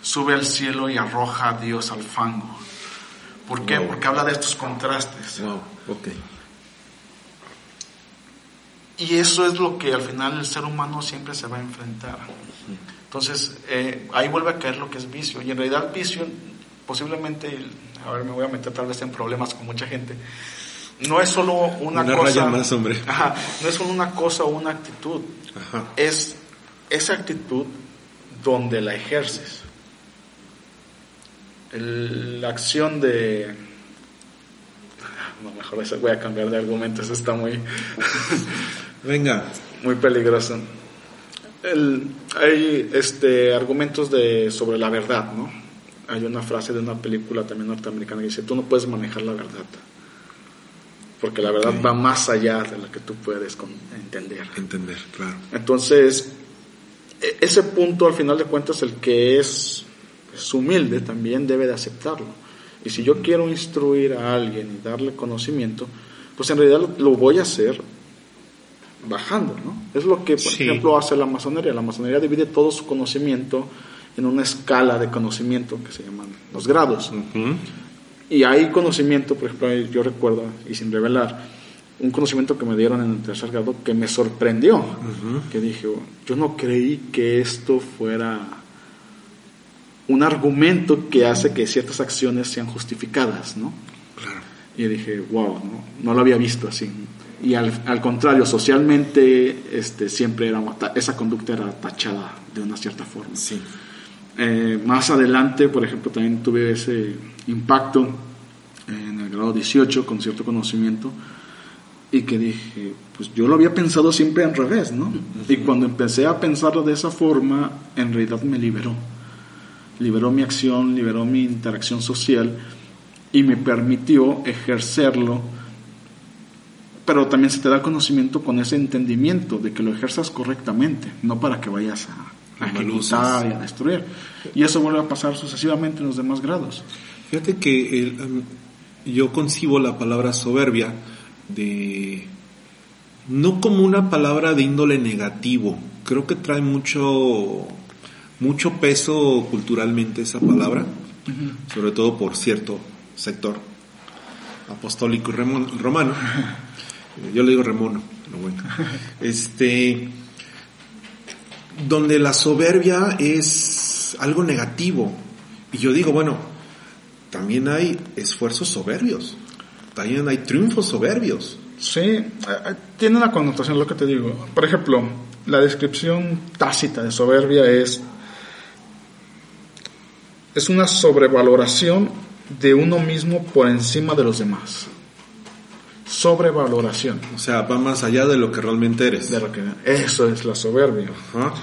sube al cielo y arroja a Dios al fango. ¿Por qué? Wow. Porque habla de estos contrastes. Wow, ok. Y eso es lo que al final el ser humano siempre se va a enfrentar. Entonces, eh, ahí vuelve a caer lo que es vicio. Y en realidad vicio, posiblemente, a ver, me voy a meter tal vez en problemas con mucha gente, no es solo una, Una cosa. raya más, hombre. Ajá, no es solo una cosa o una actitud. Ajá. Es esa actitud donde la ejerces. El- la acción de. No, mejor voy a cambiar de argumento, eso está muy, Venga. muy peligroso. El- hay este, argumentos de, sobre la verdad, ¿no? Hay una frase de una película también norteamericana que dice: Tú no puedes manejar la verdad. Porque la verdad va más allá de lo que tú puedes entender. Entender, claro. Entonces, ese punto al final de cuentas el que es, es humilde también debe de aceptarlo. Y si yo quiero instruir a alguien y darle conocimiento, pues en realidad lo, lo voy a hacer bajando, ¿no? Es lo que, por Sí. ejemplo, hace la masonería. La masonería divide todo su conocimiento en una escala de conocimiento que se llaman los grados. Y hay conocimiento, por ejemplo, yo recuerdo, y sin revelar, un conocimiento que me dieron en el tercer grado que me sorprendió. Que dije, "Oh, yo no creí que esto fuera un argumento que hace que ciertas acciones sean justificadas, ¿no? Claro. Y dije, wow, no, no lo había visto así. Y al, al contrario, socialmente este, siempre era, esa conducta era tachada de una cierta forma. Sí. Eh, más adelante, por ejemplo, también tuve ese impacto en el grado 18 con cierto conocimiento y que dije, pues yo lo había pensado siempre al revés, ¿no? Y cuando empecé a pensarlo de esa forma, en realidad me liberó. Liberó mi acción, liberó mi interacción social y me permitió ejercerlo. Pero también se te da conocimiento con ese entendimiento de que lo ejerzas correctamente, no para que vayas a, a ejecutar y a destruir. Y eso vuelve a pasar sucesivamente en los demás grados. Fíjate que el, um, yo concibo la palabra soberbia de no como una palabra de índole negativo. Creo que trae mucho mucho peso culturalmente esa palabra, sobre todo por cierto sector apostólico y romano. Yo le digo remono, pero bueno. Este donde la soberbia es algo negativo. Y yo digo, bueno, también hay esfuerzos soberbios, también hay triunfos soberbios. Sí, eh, eh, tiene una connotación lo que te digo. Por ejemplo, la descripción tácita de soberbia es es una sobrevaloración de uno mismo por encima de los demás. Sobrevaloración. O sea, va más allá de lo que realmente eres. De lo que, eso es la soberbia. Ajá.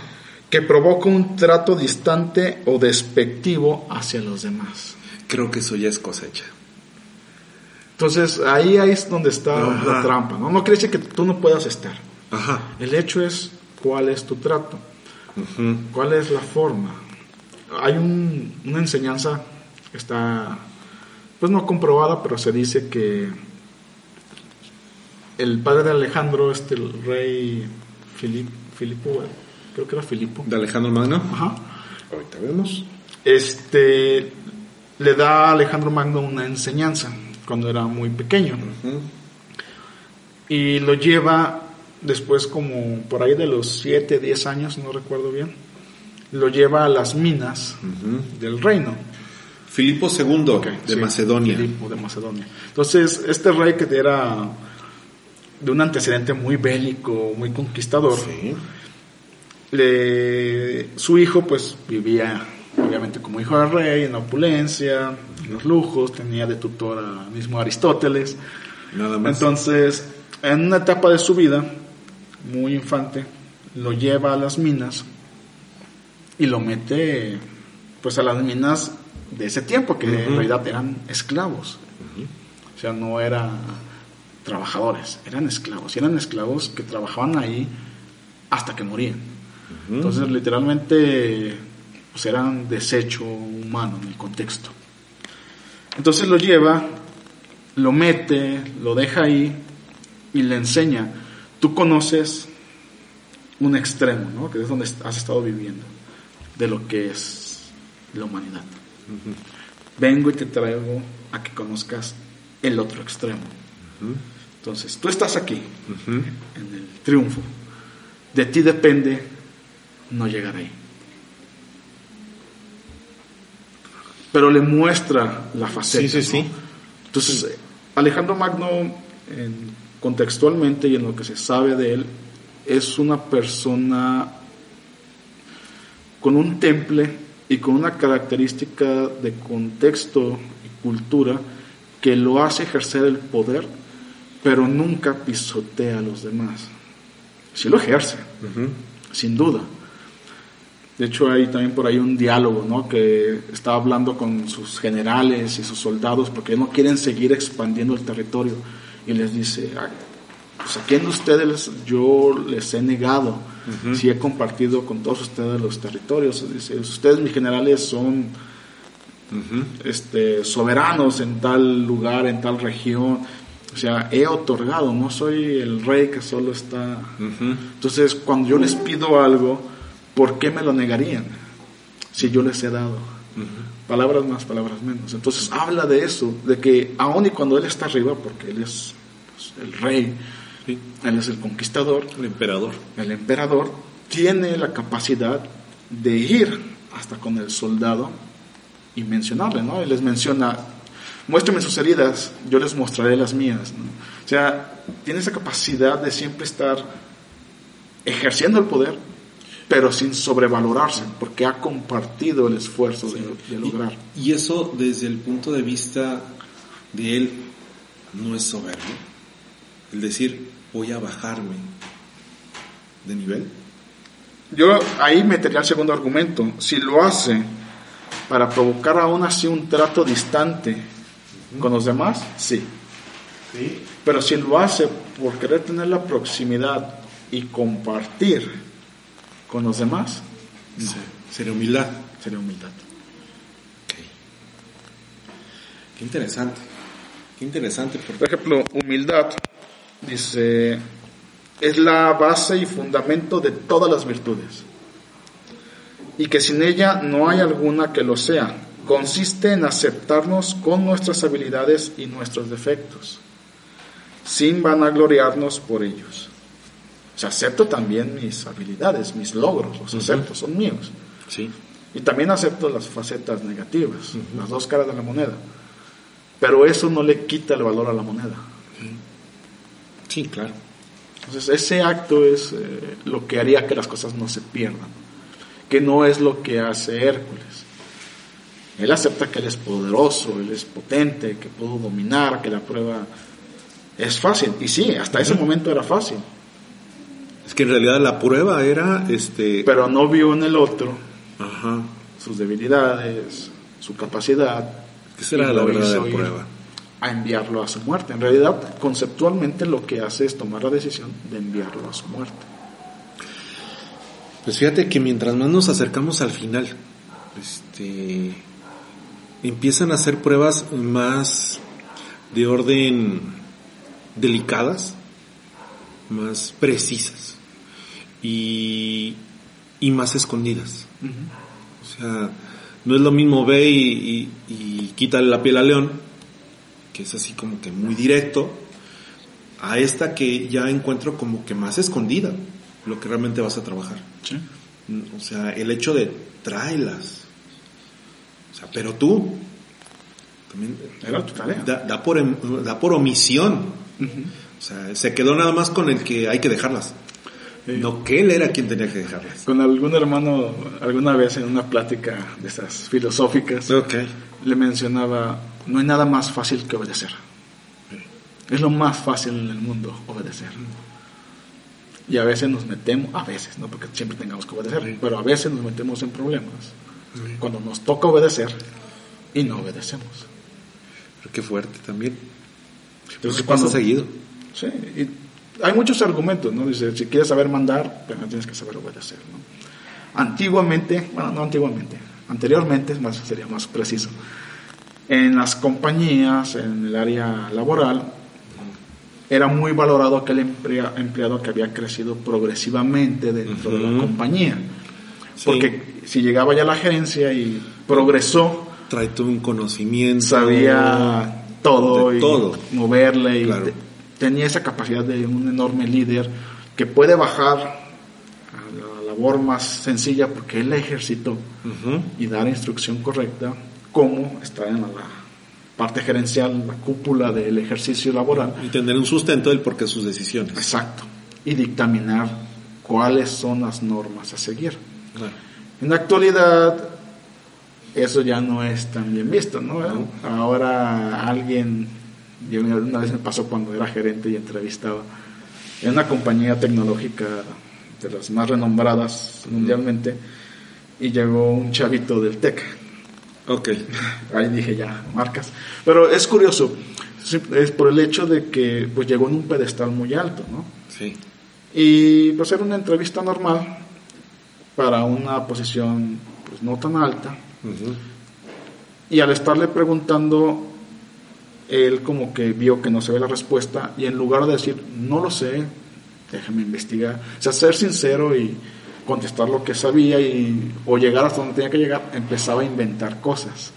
Que provoca un trato distante o despectivo hacia los demás. Creo que eso ya es cosecha. Entonces, ahí, ahí es donde está Ajá. la trampa. ¿no? no quiere decir que tú no puedas estar. Ajá. El hecho es cuál es tu trato. ¿Cuál es la forma? Hay un- una enseñanza que está, pues no comprobada, pero se dice que el padre de Alejandro, este el rey Filip, Filipo, creo que era Filipo, De Alejandro Magno. ajá, Ahorita vemos. este, le da a Alejandro Magno una enseñanza cuando era muy pequeño y lo lleva después como por ahí de los 7, 10 años, no recuerdo bien, lo lleva a las minas del reino. Filipo II de sí, Macedonia. Filipo de Macedonia. Entonces, este rey que era de un antecedente muy bélico, muy conquistador, Sí. le- su hijo pues vivía obviamente como hijo del rey en opulencia, en los lujos, tenía de tutor a mismo Aristóteles. Nada más. Entonces, en una etapa de su vida, muy infante, lo lleva a las minas y lo mete pues a las minas de ese tiempo, que en realidad eran esclavos. O sea, no eran trabajadores, eran esclavos. Y eran esclavos que trabajaban ahí hasta que morían. Entonces, literalmente, pues eran desecho humano en el contexto. Entonces lo lleva, lo mete, lo deja ahí y le enseña. Tú conoces un extremo, ¿no? Que es donde has estado viviendo, de lo que es la humanidad. Vengo y te traigo a que conozcas el otro extremo. Entonces, tú estás aquí, en el triunfo. De ti depende no llegar ahí. Pero le muestra la faceta. Sí, sí, ¿no? sí. Entonces, Alejandro Magno contextualmente y en lo que se sabe de él, es una persona con un temple y con una característica de contexto y cultura que lo hace ejercer el poder, pero nunca pisotea a los demás. Sí lo ejerce, sin duda. De hecho, hay también por ahí un diálogo, ¿no? Que está hablando con sus generales y sus soldados porque no quieren seguir expandiendo el territorio. Y les dice, ah, pues a quién de ustedes yo les he negado si he compartido con todos ustedes los territorios. Dice, ustedes mis generales son este, soberanos en tal lugar, en tal región. O sea, he otorgado, no soy el rey que solo está. Entonces, cuando yo les pido algo, ¿por qué me lo negarían si yo les he dado? Palabras más, palabras menos. Entonces, habla de eso, de que aun y cuando él está arriba, porque él es pues, el rey, él es el conquistador, el emperador. El emperador tiene la capacidad de ir hasta con el soldado y mencionarle, ¿no? Y les menciona, muéstrame sus heridas, yo les mostraré las mías. O sea, tiene esa capacidad de siempre estar ejerciendo el poder, pero sin sobrevalorarse, porque ha compartido el esfuerzo de, lograr. Y, y, eso desde el punto de vista de él no es soberbio. El decir, voy a bajarme de nivel. Yo ahí metería el segundo argumento. Si lo hace para provocar aún así un trato distante con los demás, sí. Pero si lo hace por querer tener la proximidad y compartir con los demás, sería humildad. Sería humildad. Qué interesante. Qué interesante. Por ejemplo, humildad, dice, es la base y fundamento de todas las virtudes y que sin ella no hay alguna que lo sea. Consiste en aceptarnos con nuestras habilidades y nuestros defectos, sin vanagloriarnos por ellos. O sea, acepto también mis habilidades, mis logros, los acepto, son míos. Sí. Y también acepto las facetas negativas, las dos caras de la moneda. Pero eso no le quita el valor a la moneda. Sí, claro. Entonces, ese acto es eh, lo que haría que las cosas no se pierdan que no es lo que hace Hércules. Él acepta que él es poderoso, él es potente, que puedo dominar, que la prueba es fácil. Y sí, hasta ese momento era fácil. Es que en realidad la prueba era este. Pero no vio en el otro sus debilidades, su capacidad. ¿Qué será la verdadera prueba? A enviarlo a su muerte. En realidad, conceptualmente lo que hace es tomar la decisión de enviarlo a su muerte. Pues fíjate que mientras más nos acercamos al final, este, empiezan a hacer pruebas más de orden delicadas, más precisas y, y más escondidas. O sea, no es lo mismo ve y, y, quítale la piel al león, que es así como que muy directo, a esta que ya encuentro como que más escondida lo que realmente vas a trabajar. O sea, el hecho de tráelas. O sea, pero tú también Era tu tarea. Da, por, em, da por omisión. Sea, se quedó nada más con el que hay que dejarlas. No que él era quien tenía que dejarlas. Con algún hermano, alguna vez en una plática de esas filosóficas, le mencionaba, no hay nada más fácil que obedecer. Es lo más fácil en el mundo, obedecer. Y a veces nos metemos, a veces, no porque siempre tengamos que obedecer, pero a veces nos metemos en problemas cuando nos toca obedecer y no obedecemos. Pero qué fuerte también. Entonces, pasa seguido. Sí, y hay muchos argumentos, ¿no? Dice, si quieres saber mandar, pues tienes que saber obedecer, ¿no? Antiguamente, bueno, no antiguamente, anteriormente, más, sería más preciso, en las compañías, en el área laboral, era muy valorado aquel empleado que había crecido progresivamente dentro de la compañía. Porque si llegaba ya a la gerencia y progresó, trae todo un conocimiento, sabía todo y todo. moverle y tenía esa capacidad de un enorme líder que puede bajar a la labor más sencilla porque él la ejercitó y dar instrucción correcta, como estar en la parte gerencial, la cúpula del ejercicio laboral. Y tener un sustento del por qué sus decisiones. Exacto. Y dictaminar cuáles son las normas a seguir. En la actualidad, eso ya no es tan bien visto, ¿no? Ahora alguien, yo una vez me pasó cuando era gerente y entrevistaba en una compañía tecnológica de las más renombradas mundialmente, y llegó un chavito del TEC. Ok. Ahí dije ya, marcas. Pero es curioso, es por el hecho de que pues llegó en un pedestal muy alto, ¿no? Sí. Y pues era una entrevista normal para una posición pues no tan alta. Y al estarle preguntando, él como que vio que no se ve la respuesta y en lugar de decir, no lo sé, déjame investigar, o sea, ser sincero y contestar lo que sabía y, o llegar hasta donde tenía que llegar, empezaba a inventar cosas.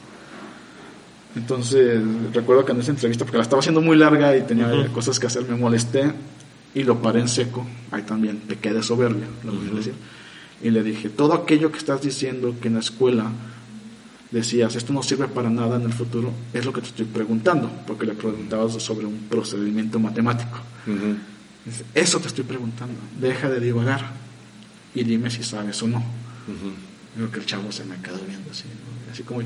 Entonces, recuerdo que en esa entrevista, porque la estaba haciendo muy larga y tenía cosas que hacer, me molesté y lo paré en seco. Ahí también pequé de soberbia, lo voy a decir. Y le dije, todo aquello que estás diciendo que en la escuela decías, esto no sirve para nada en el futuro, es lo que te estoy preguntando, porque le preguntabas sobre un procedimiento matemático. Eso te estoy preguntando, deja de divagar y dime si sabes o no. Creo que el chavo se me quedó viendo así, así como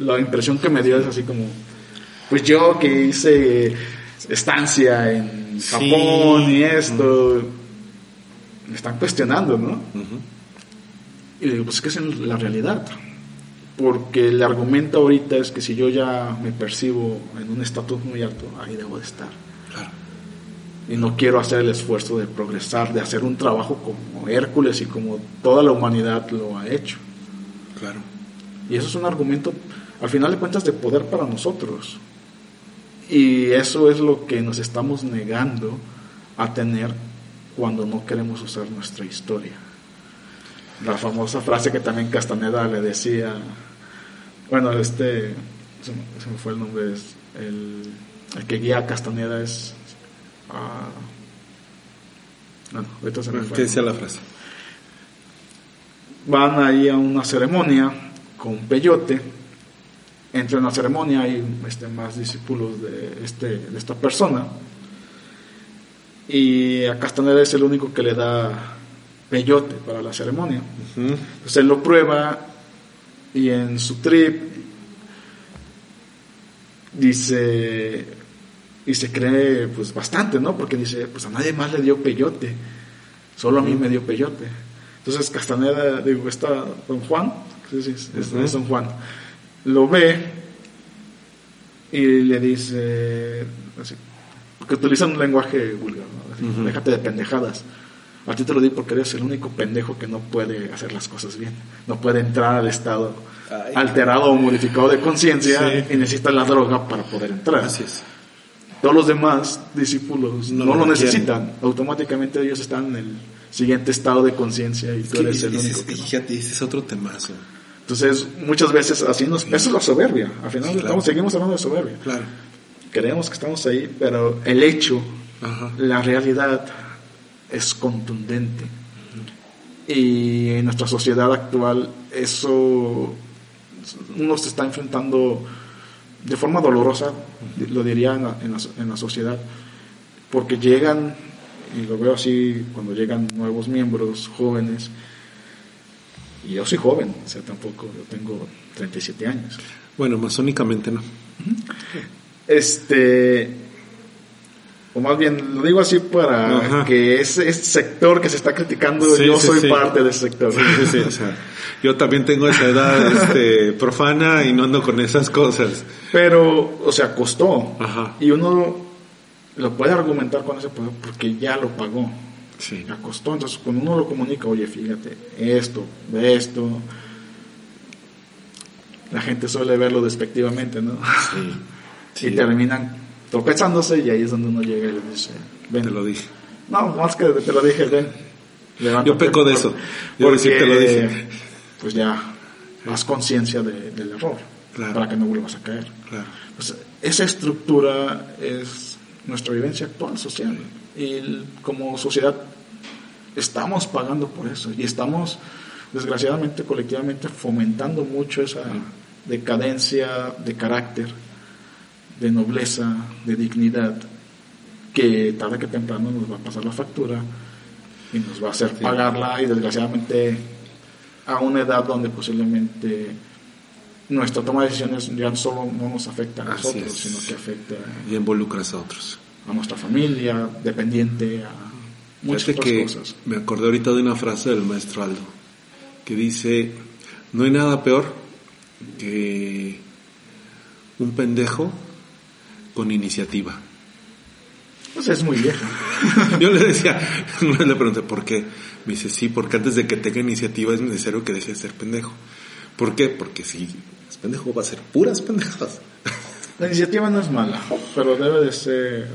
la impresión que me dio es así como, pues yo que hice estancia en Japón y esto, me están cuestionando, ¿no? Y le digo, pues es que es la realidad. Porque el argumento ahorita es que si yo ya me percibo en un estatus muy alto, ahí debo de estar. Y no quiero hacer el esfuerzo de progresar, de hacer un trabajo como Hércules y como toda la humanidad lo ha hecho. Claro. Y eso es un argumento, al final de cuentas, de poder para nosotros. Y eso es lo que nos estamos negando a tener cuando no queremos usar nuestra historia. La famosa frase que también Castaneda le decía, bueno, este, se me fue el nombre, es el, el que guía a Castaneda es... Uh, bueno, ahorita se me fue. ¿Qué decía la frase? Van ahí a una ceremonia con Peyote. Entre en la ceremonia hay este, más discípulos de, este, de esta persona. Y a Castaneda es el único que le da peyote para la ceremonia. Entonces él lo prueba y en su trip dice y se cree pues bastante, ¿no? Porque dice, pues a nadie más le dio peyote, solo a mí me dio peyote. Entonces Castaneda, digo, está don Juan, es, es don Juan, lo ve y le dice, así, porque utilizan un lenguaje vulgar, ¿no? déjate de pendejadas. A ti te lo di porque eres el único pendejo que no puede hacer las cosas bien. No puede entrar al estado alterado o modificado de conciencia y necesita la droga para poder entrar. Así es. Todos los demás discípulos no, lo necesitan. Automáticamente ellos están en el siguiente estado de conciencia y tú eres el único que Fíjate, ese es otro temazo. Entonces, muchas veces así nos... Eso es la soberbia. Al final estamos, seguimos hablando de soberbia. Claro. Creemos que estamos ahí, pero el hecho, la realidad es contundente. Y en nuestra sociedad actual eso uno se está enfrentando de forma dolorosa, lo diría en la, en, la, sociedad, porque llegan, y lo veo así cuando llegan nuevos miembros jóvenes, y yo soy joven, o sea, tampoco, yo tengo 37 años. Bueno, masónicamente no. Este, o más bien lo digo así para que ese, sector que se está criticando, yo soy parte de ese sector. yo también tengo esa edad este, profana y no ando con esas cosas. Pero, o sea, costó. Y uno lo puede argumentar con ese poder porque ya lo pagó. Sí. Ya costó. Entonces, cuando uno lo comunica, oye, fíjate, esto, esto, la gente suele verlo despectivamente, ¿no? Sí. y terminan tropezándose y ahí es donde uno llega y le dice, ven. Te lo dije. No, más que te lo dije, ven. Yo peco de eso. Yo porque, te lo dije. Pues ya, más conciencia del error. Para que no vuelvas a caer. Claro. Pues esa estructura es nuestra vivencia actual social. Y como sociedad estamos pagando por eso. Y estamos, desgraciadamente, colectivamente fomentando mucho esa decadencia de carácter de nobleza, de dignidad, que tarde que temprano nos va a pasar la factura y nos va a hacer pagarla y desgraciadamente a una edad donde posiblemente nuestra toma de decisiones ya solo no nos afecta a nosotros, sino que afecta y involucras a otros. A nuestra familia, dependiente, a muchas que cosas. Me acordé ahorita de una frase del maestro Aldo que dice, no hay nada peor que un pendejo con iniciativa. Pues es muy vieja. Yo le decía, le pregunté por qué. Me dice, sí, porque antes de que tenga iniciativa es necesario que deje de ser pendejo. ¿Por qué? Porque si es pendejo va a ser puras pendejas. La iniciativa no es mala, pero debe de ser...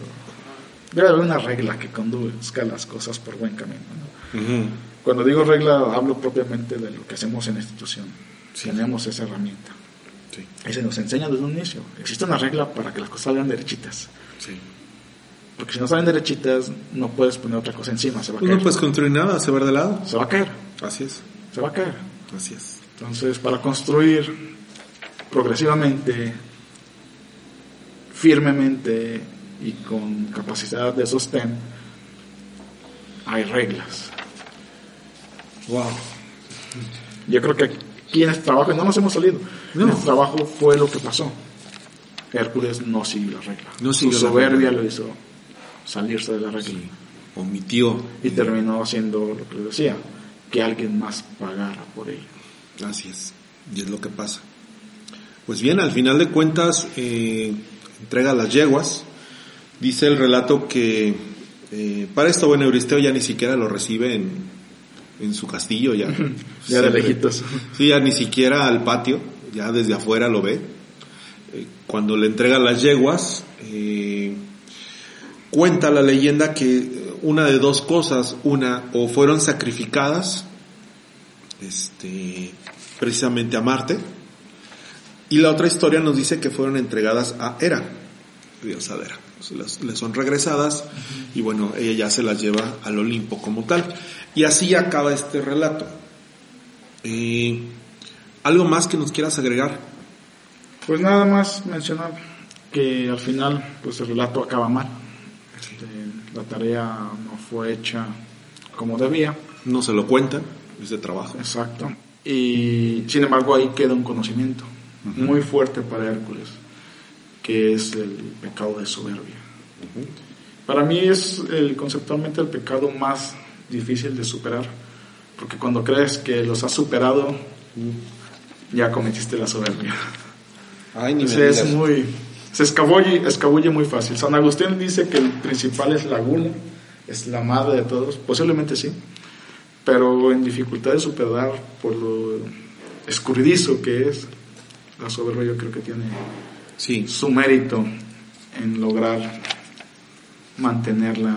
Debe haber una regla que conduzca las cosas por buen camino. Cuando digo regla, hablo propiamente de lo que hacemos en la institución. Tenemos esa herramienta. Y se nos enseña desde un inicio. Existe una regla para que las cosas salgan derechitas. Porque si no salen derechitas, no puedes poner otra cosa encima, se va a pues caer. No puedes construir nada, se va de lado. Se va a caer. Así es. Se va a caer. Así es. Entonces, para construir progresivamente, firmemente y con capacidad de sostén, hay reglas. Wow. Yo creo que aquí en este trabajo, no nos hemos salido, no. en este trabajo fue lo que pasó. Hércules no siguió la regla. No siguió Su soberbia lo hizo salirse de la regla. Sí. Omitió. Y terminó haciendo lo que le decía, que alguien más pagara por ello. Así es. Y es lo que pasa. Pues bien, al final de cuentas, eh, entrega las yeguas. Dice el relato que eh, para esto, bueno, Euristeo ya ni siquiera lo recibe en, en su castillo, ya. ya de lejitos. Sí, ya ni siquiera al patio, ya desde afuera lo ve. Eh, cuando le entrega las yeguas, eh, cuenta la leyenda que una de dos cosas, una, o fueron sacrificadas, este, precisamente a Marte, y la otra historia nos dice que fueron entregadas a Hera, diosa de Hera. Le son regresadas y bueno, ella ya se las lleva al Olimpo como tal. Y así acaba este relato. Eh, ¿Algo más que nos quieras agregar? Pues nada más mencionar que al final pues el relato acaba mal. Este, la tarea no fue hecha como debía. No se lo cuentan, es de trabajo. Exacto. Y sin embargo ahí queda un conocimiento uh -huh. muy fuerte para Hércules, que es el pecado de soberbia. Uh -huh. Para mí es el, conceptualmente el pecado más difícil de superar, porque cuando crees que los has superado, ya cometiste la soberbia. Ay, ni Entonces es muy, se escabulle, escabulle muy fácil. San Agustín dice que el principal es la gula, es la madre de todos, posiblemente sí, pero en dificultad de superar por lo escurridizo que es, la soberbia yo creo que tiene sí. su mérito en lograr mantenerla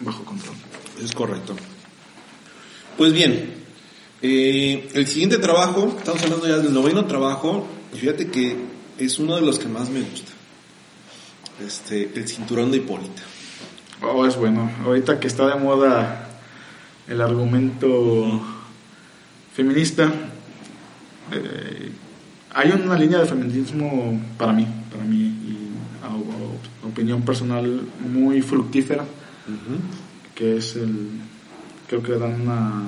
bajo control. Es correcto. Pues bien, eh, el siguiente trabajo, estamos hablando ya del noveno trabajo, y fíjate que es uno de los que más me gusta. Este, el cinturón de Hipólita. Oh, es bueno. Ahorita que está de moda el argumento feminista, eh, hay una línea de feminismo para mí, para mí, y a, a, opinión personal muy fructífera, uh -huh. Que es el, creo que dan una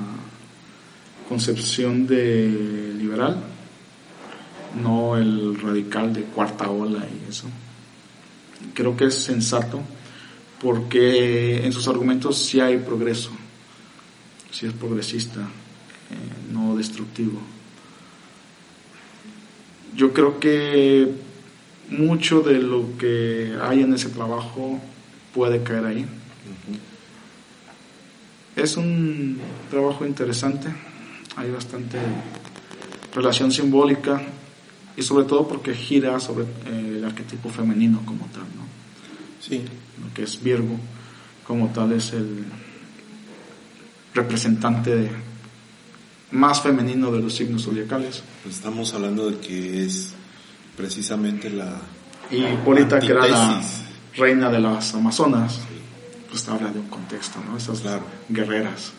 concepción de liberal, no el radical de cuarta ola y eso. Creo que es sensato porque en sus argumentos sí hay progreso, sí es progresista, eh, no destructivo. Yo creo que mucho de lo que hay en ese trabajo puede caer ahí. Es un trabajo interesante, hay bastante relación simbólica y sobre todo porque gira sobre eh, el arquetipo femenino como tal, ¿no? Sí. Lo que es Virgo, como tal es el representante de, más femenino de los signos zodiacales. Estamos hablando de que es precisamente la y Hipólita, que era la reina de las Amazonas, pues habla de un contexto, ¿no? Esas claro. guerreras.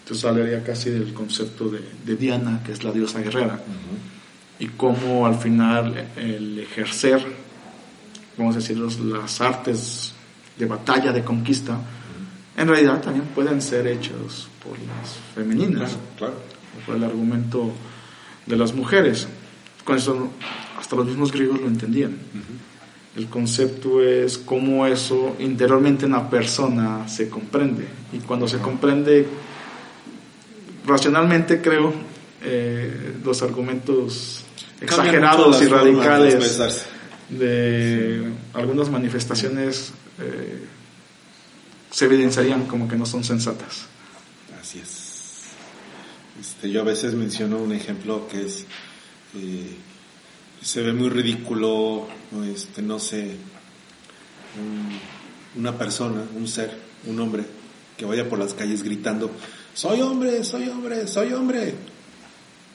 Entonces hablaría casi del concepto de, de, Diana, que es la diosa guerrera, uh -huh. y cómo al final el ejercer vamos a decir, las artes de batalla, de conquista, en realidad también pueden ser hechos por las femeninas, Claro, por el argumento de las mujeres. Con eso hasta los mismos griegos lo entendían. El concepto es cómo eso interiormente en la persona se comprende. Y cuando se comprende racionalmente, creo, eh, los argumentos exagerados y radicales de algunas manifestaciones eh, se evidenciarían como que no son sensatas. Así es. Este, yo a veces menciono un ejemplo que es, eh, se ve muy ridículo, o este, no sé, un- una persona, un ser, un hombre, que vaya por las calles gritando, soy hombre, soy hombre, soy hombre.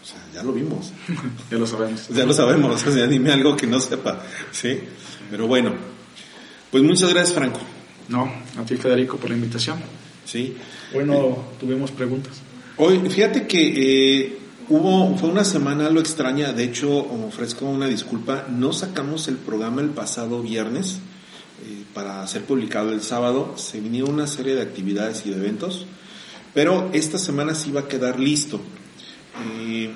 O sea, ya lo vimos. Ya lo sabemos. Ya lo sabemos, o sea, dime algo que no sepa, ¿sí? Pero bueno, pues muchas gracias Franco, No, a ti Federico por la invitación. ¿sí? Bueno, tuvimos preguntas. Hoy, fíjate que eh, hubo, fue una semana lo extraña, de hecho ofrezco una disculpa, no sacamos el programa el pasado viernes eh, para ser publicado el sábado, se vinieron una serie de actividades y de eventos, pero esta semana sí va a quedar listo. Eh,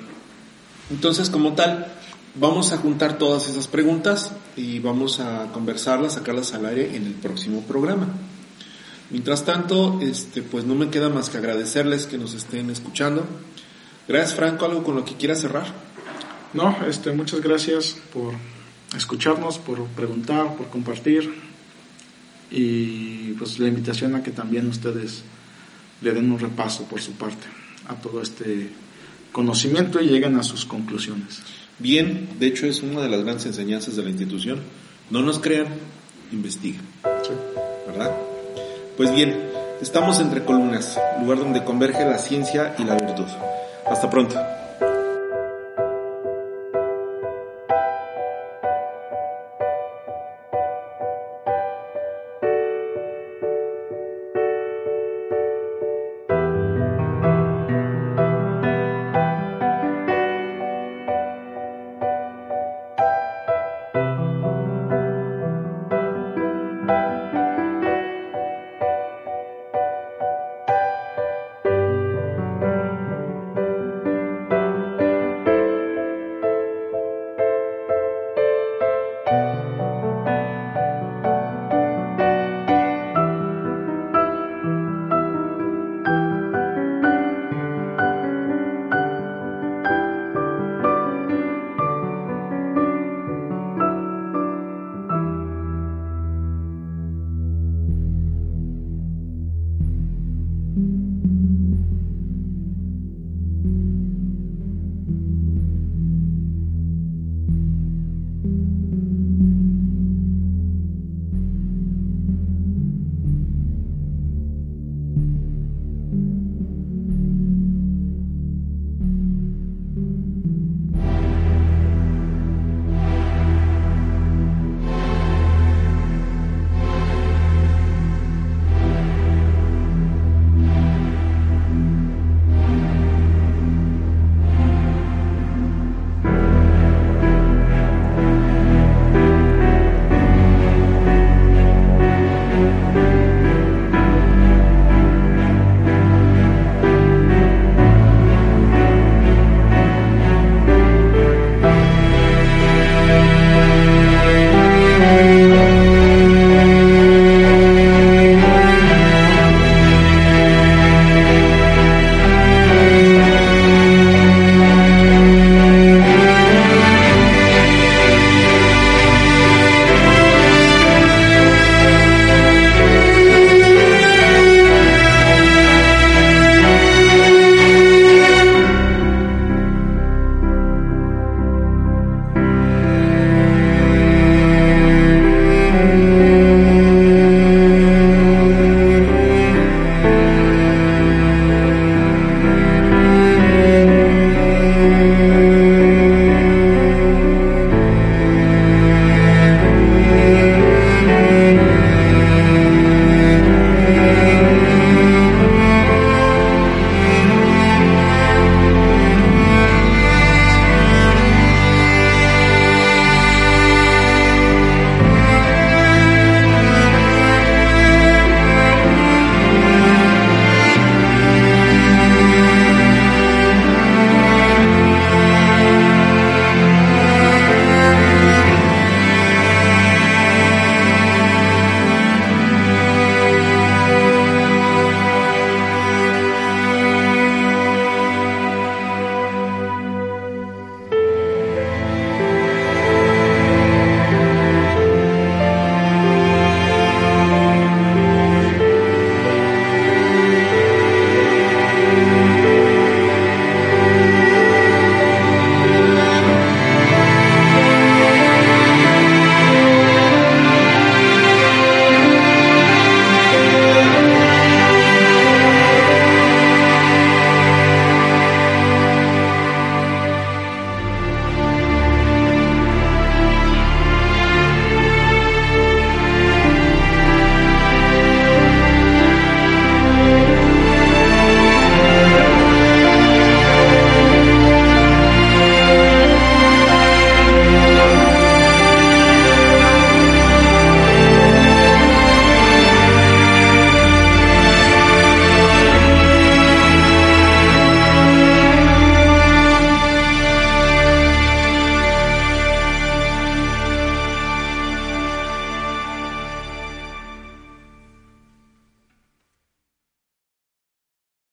entonces, como tal, vamos a juntar todas esas preguntas y vamos a conversarlas, sacarlas al aire en el próximo programa. Mientras tanto, este, pues no me queda más que agradecerles que nos estén escuchando. Gracias, Franco. ¿Algo con lo que quieras cerrar? No, este, muchas gracias por escucharnos, por preguntar, por compartir y pues la invitación a que también ustedes le den un repaso por su parte a todo este conocimiento y lleguen a sus conclusiones. Bien, de hecho es una de las grandes enseñanzas de la institución. No nos crean, investiguen, Sí. ¿verdad? Pues bien, estamos entre columnas, lugar donde converge la ciencia y la virtud. Hasta pronto.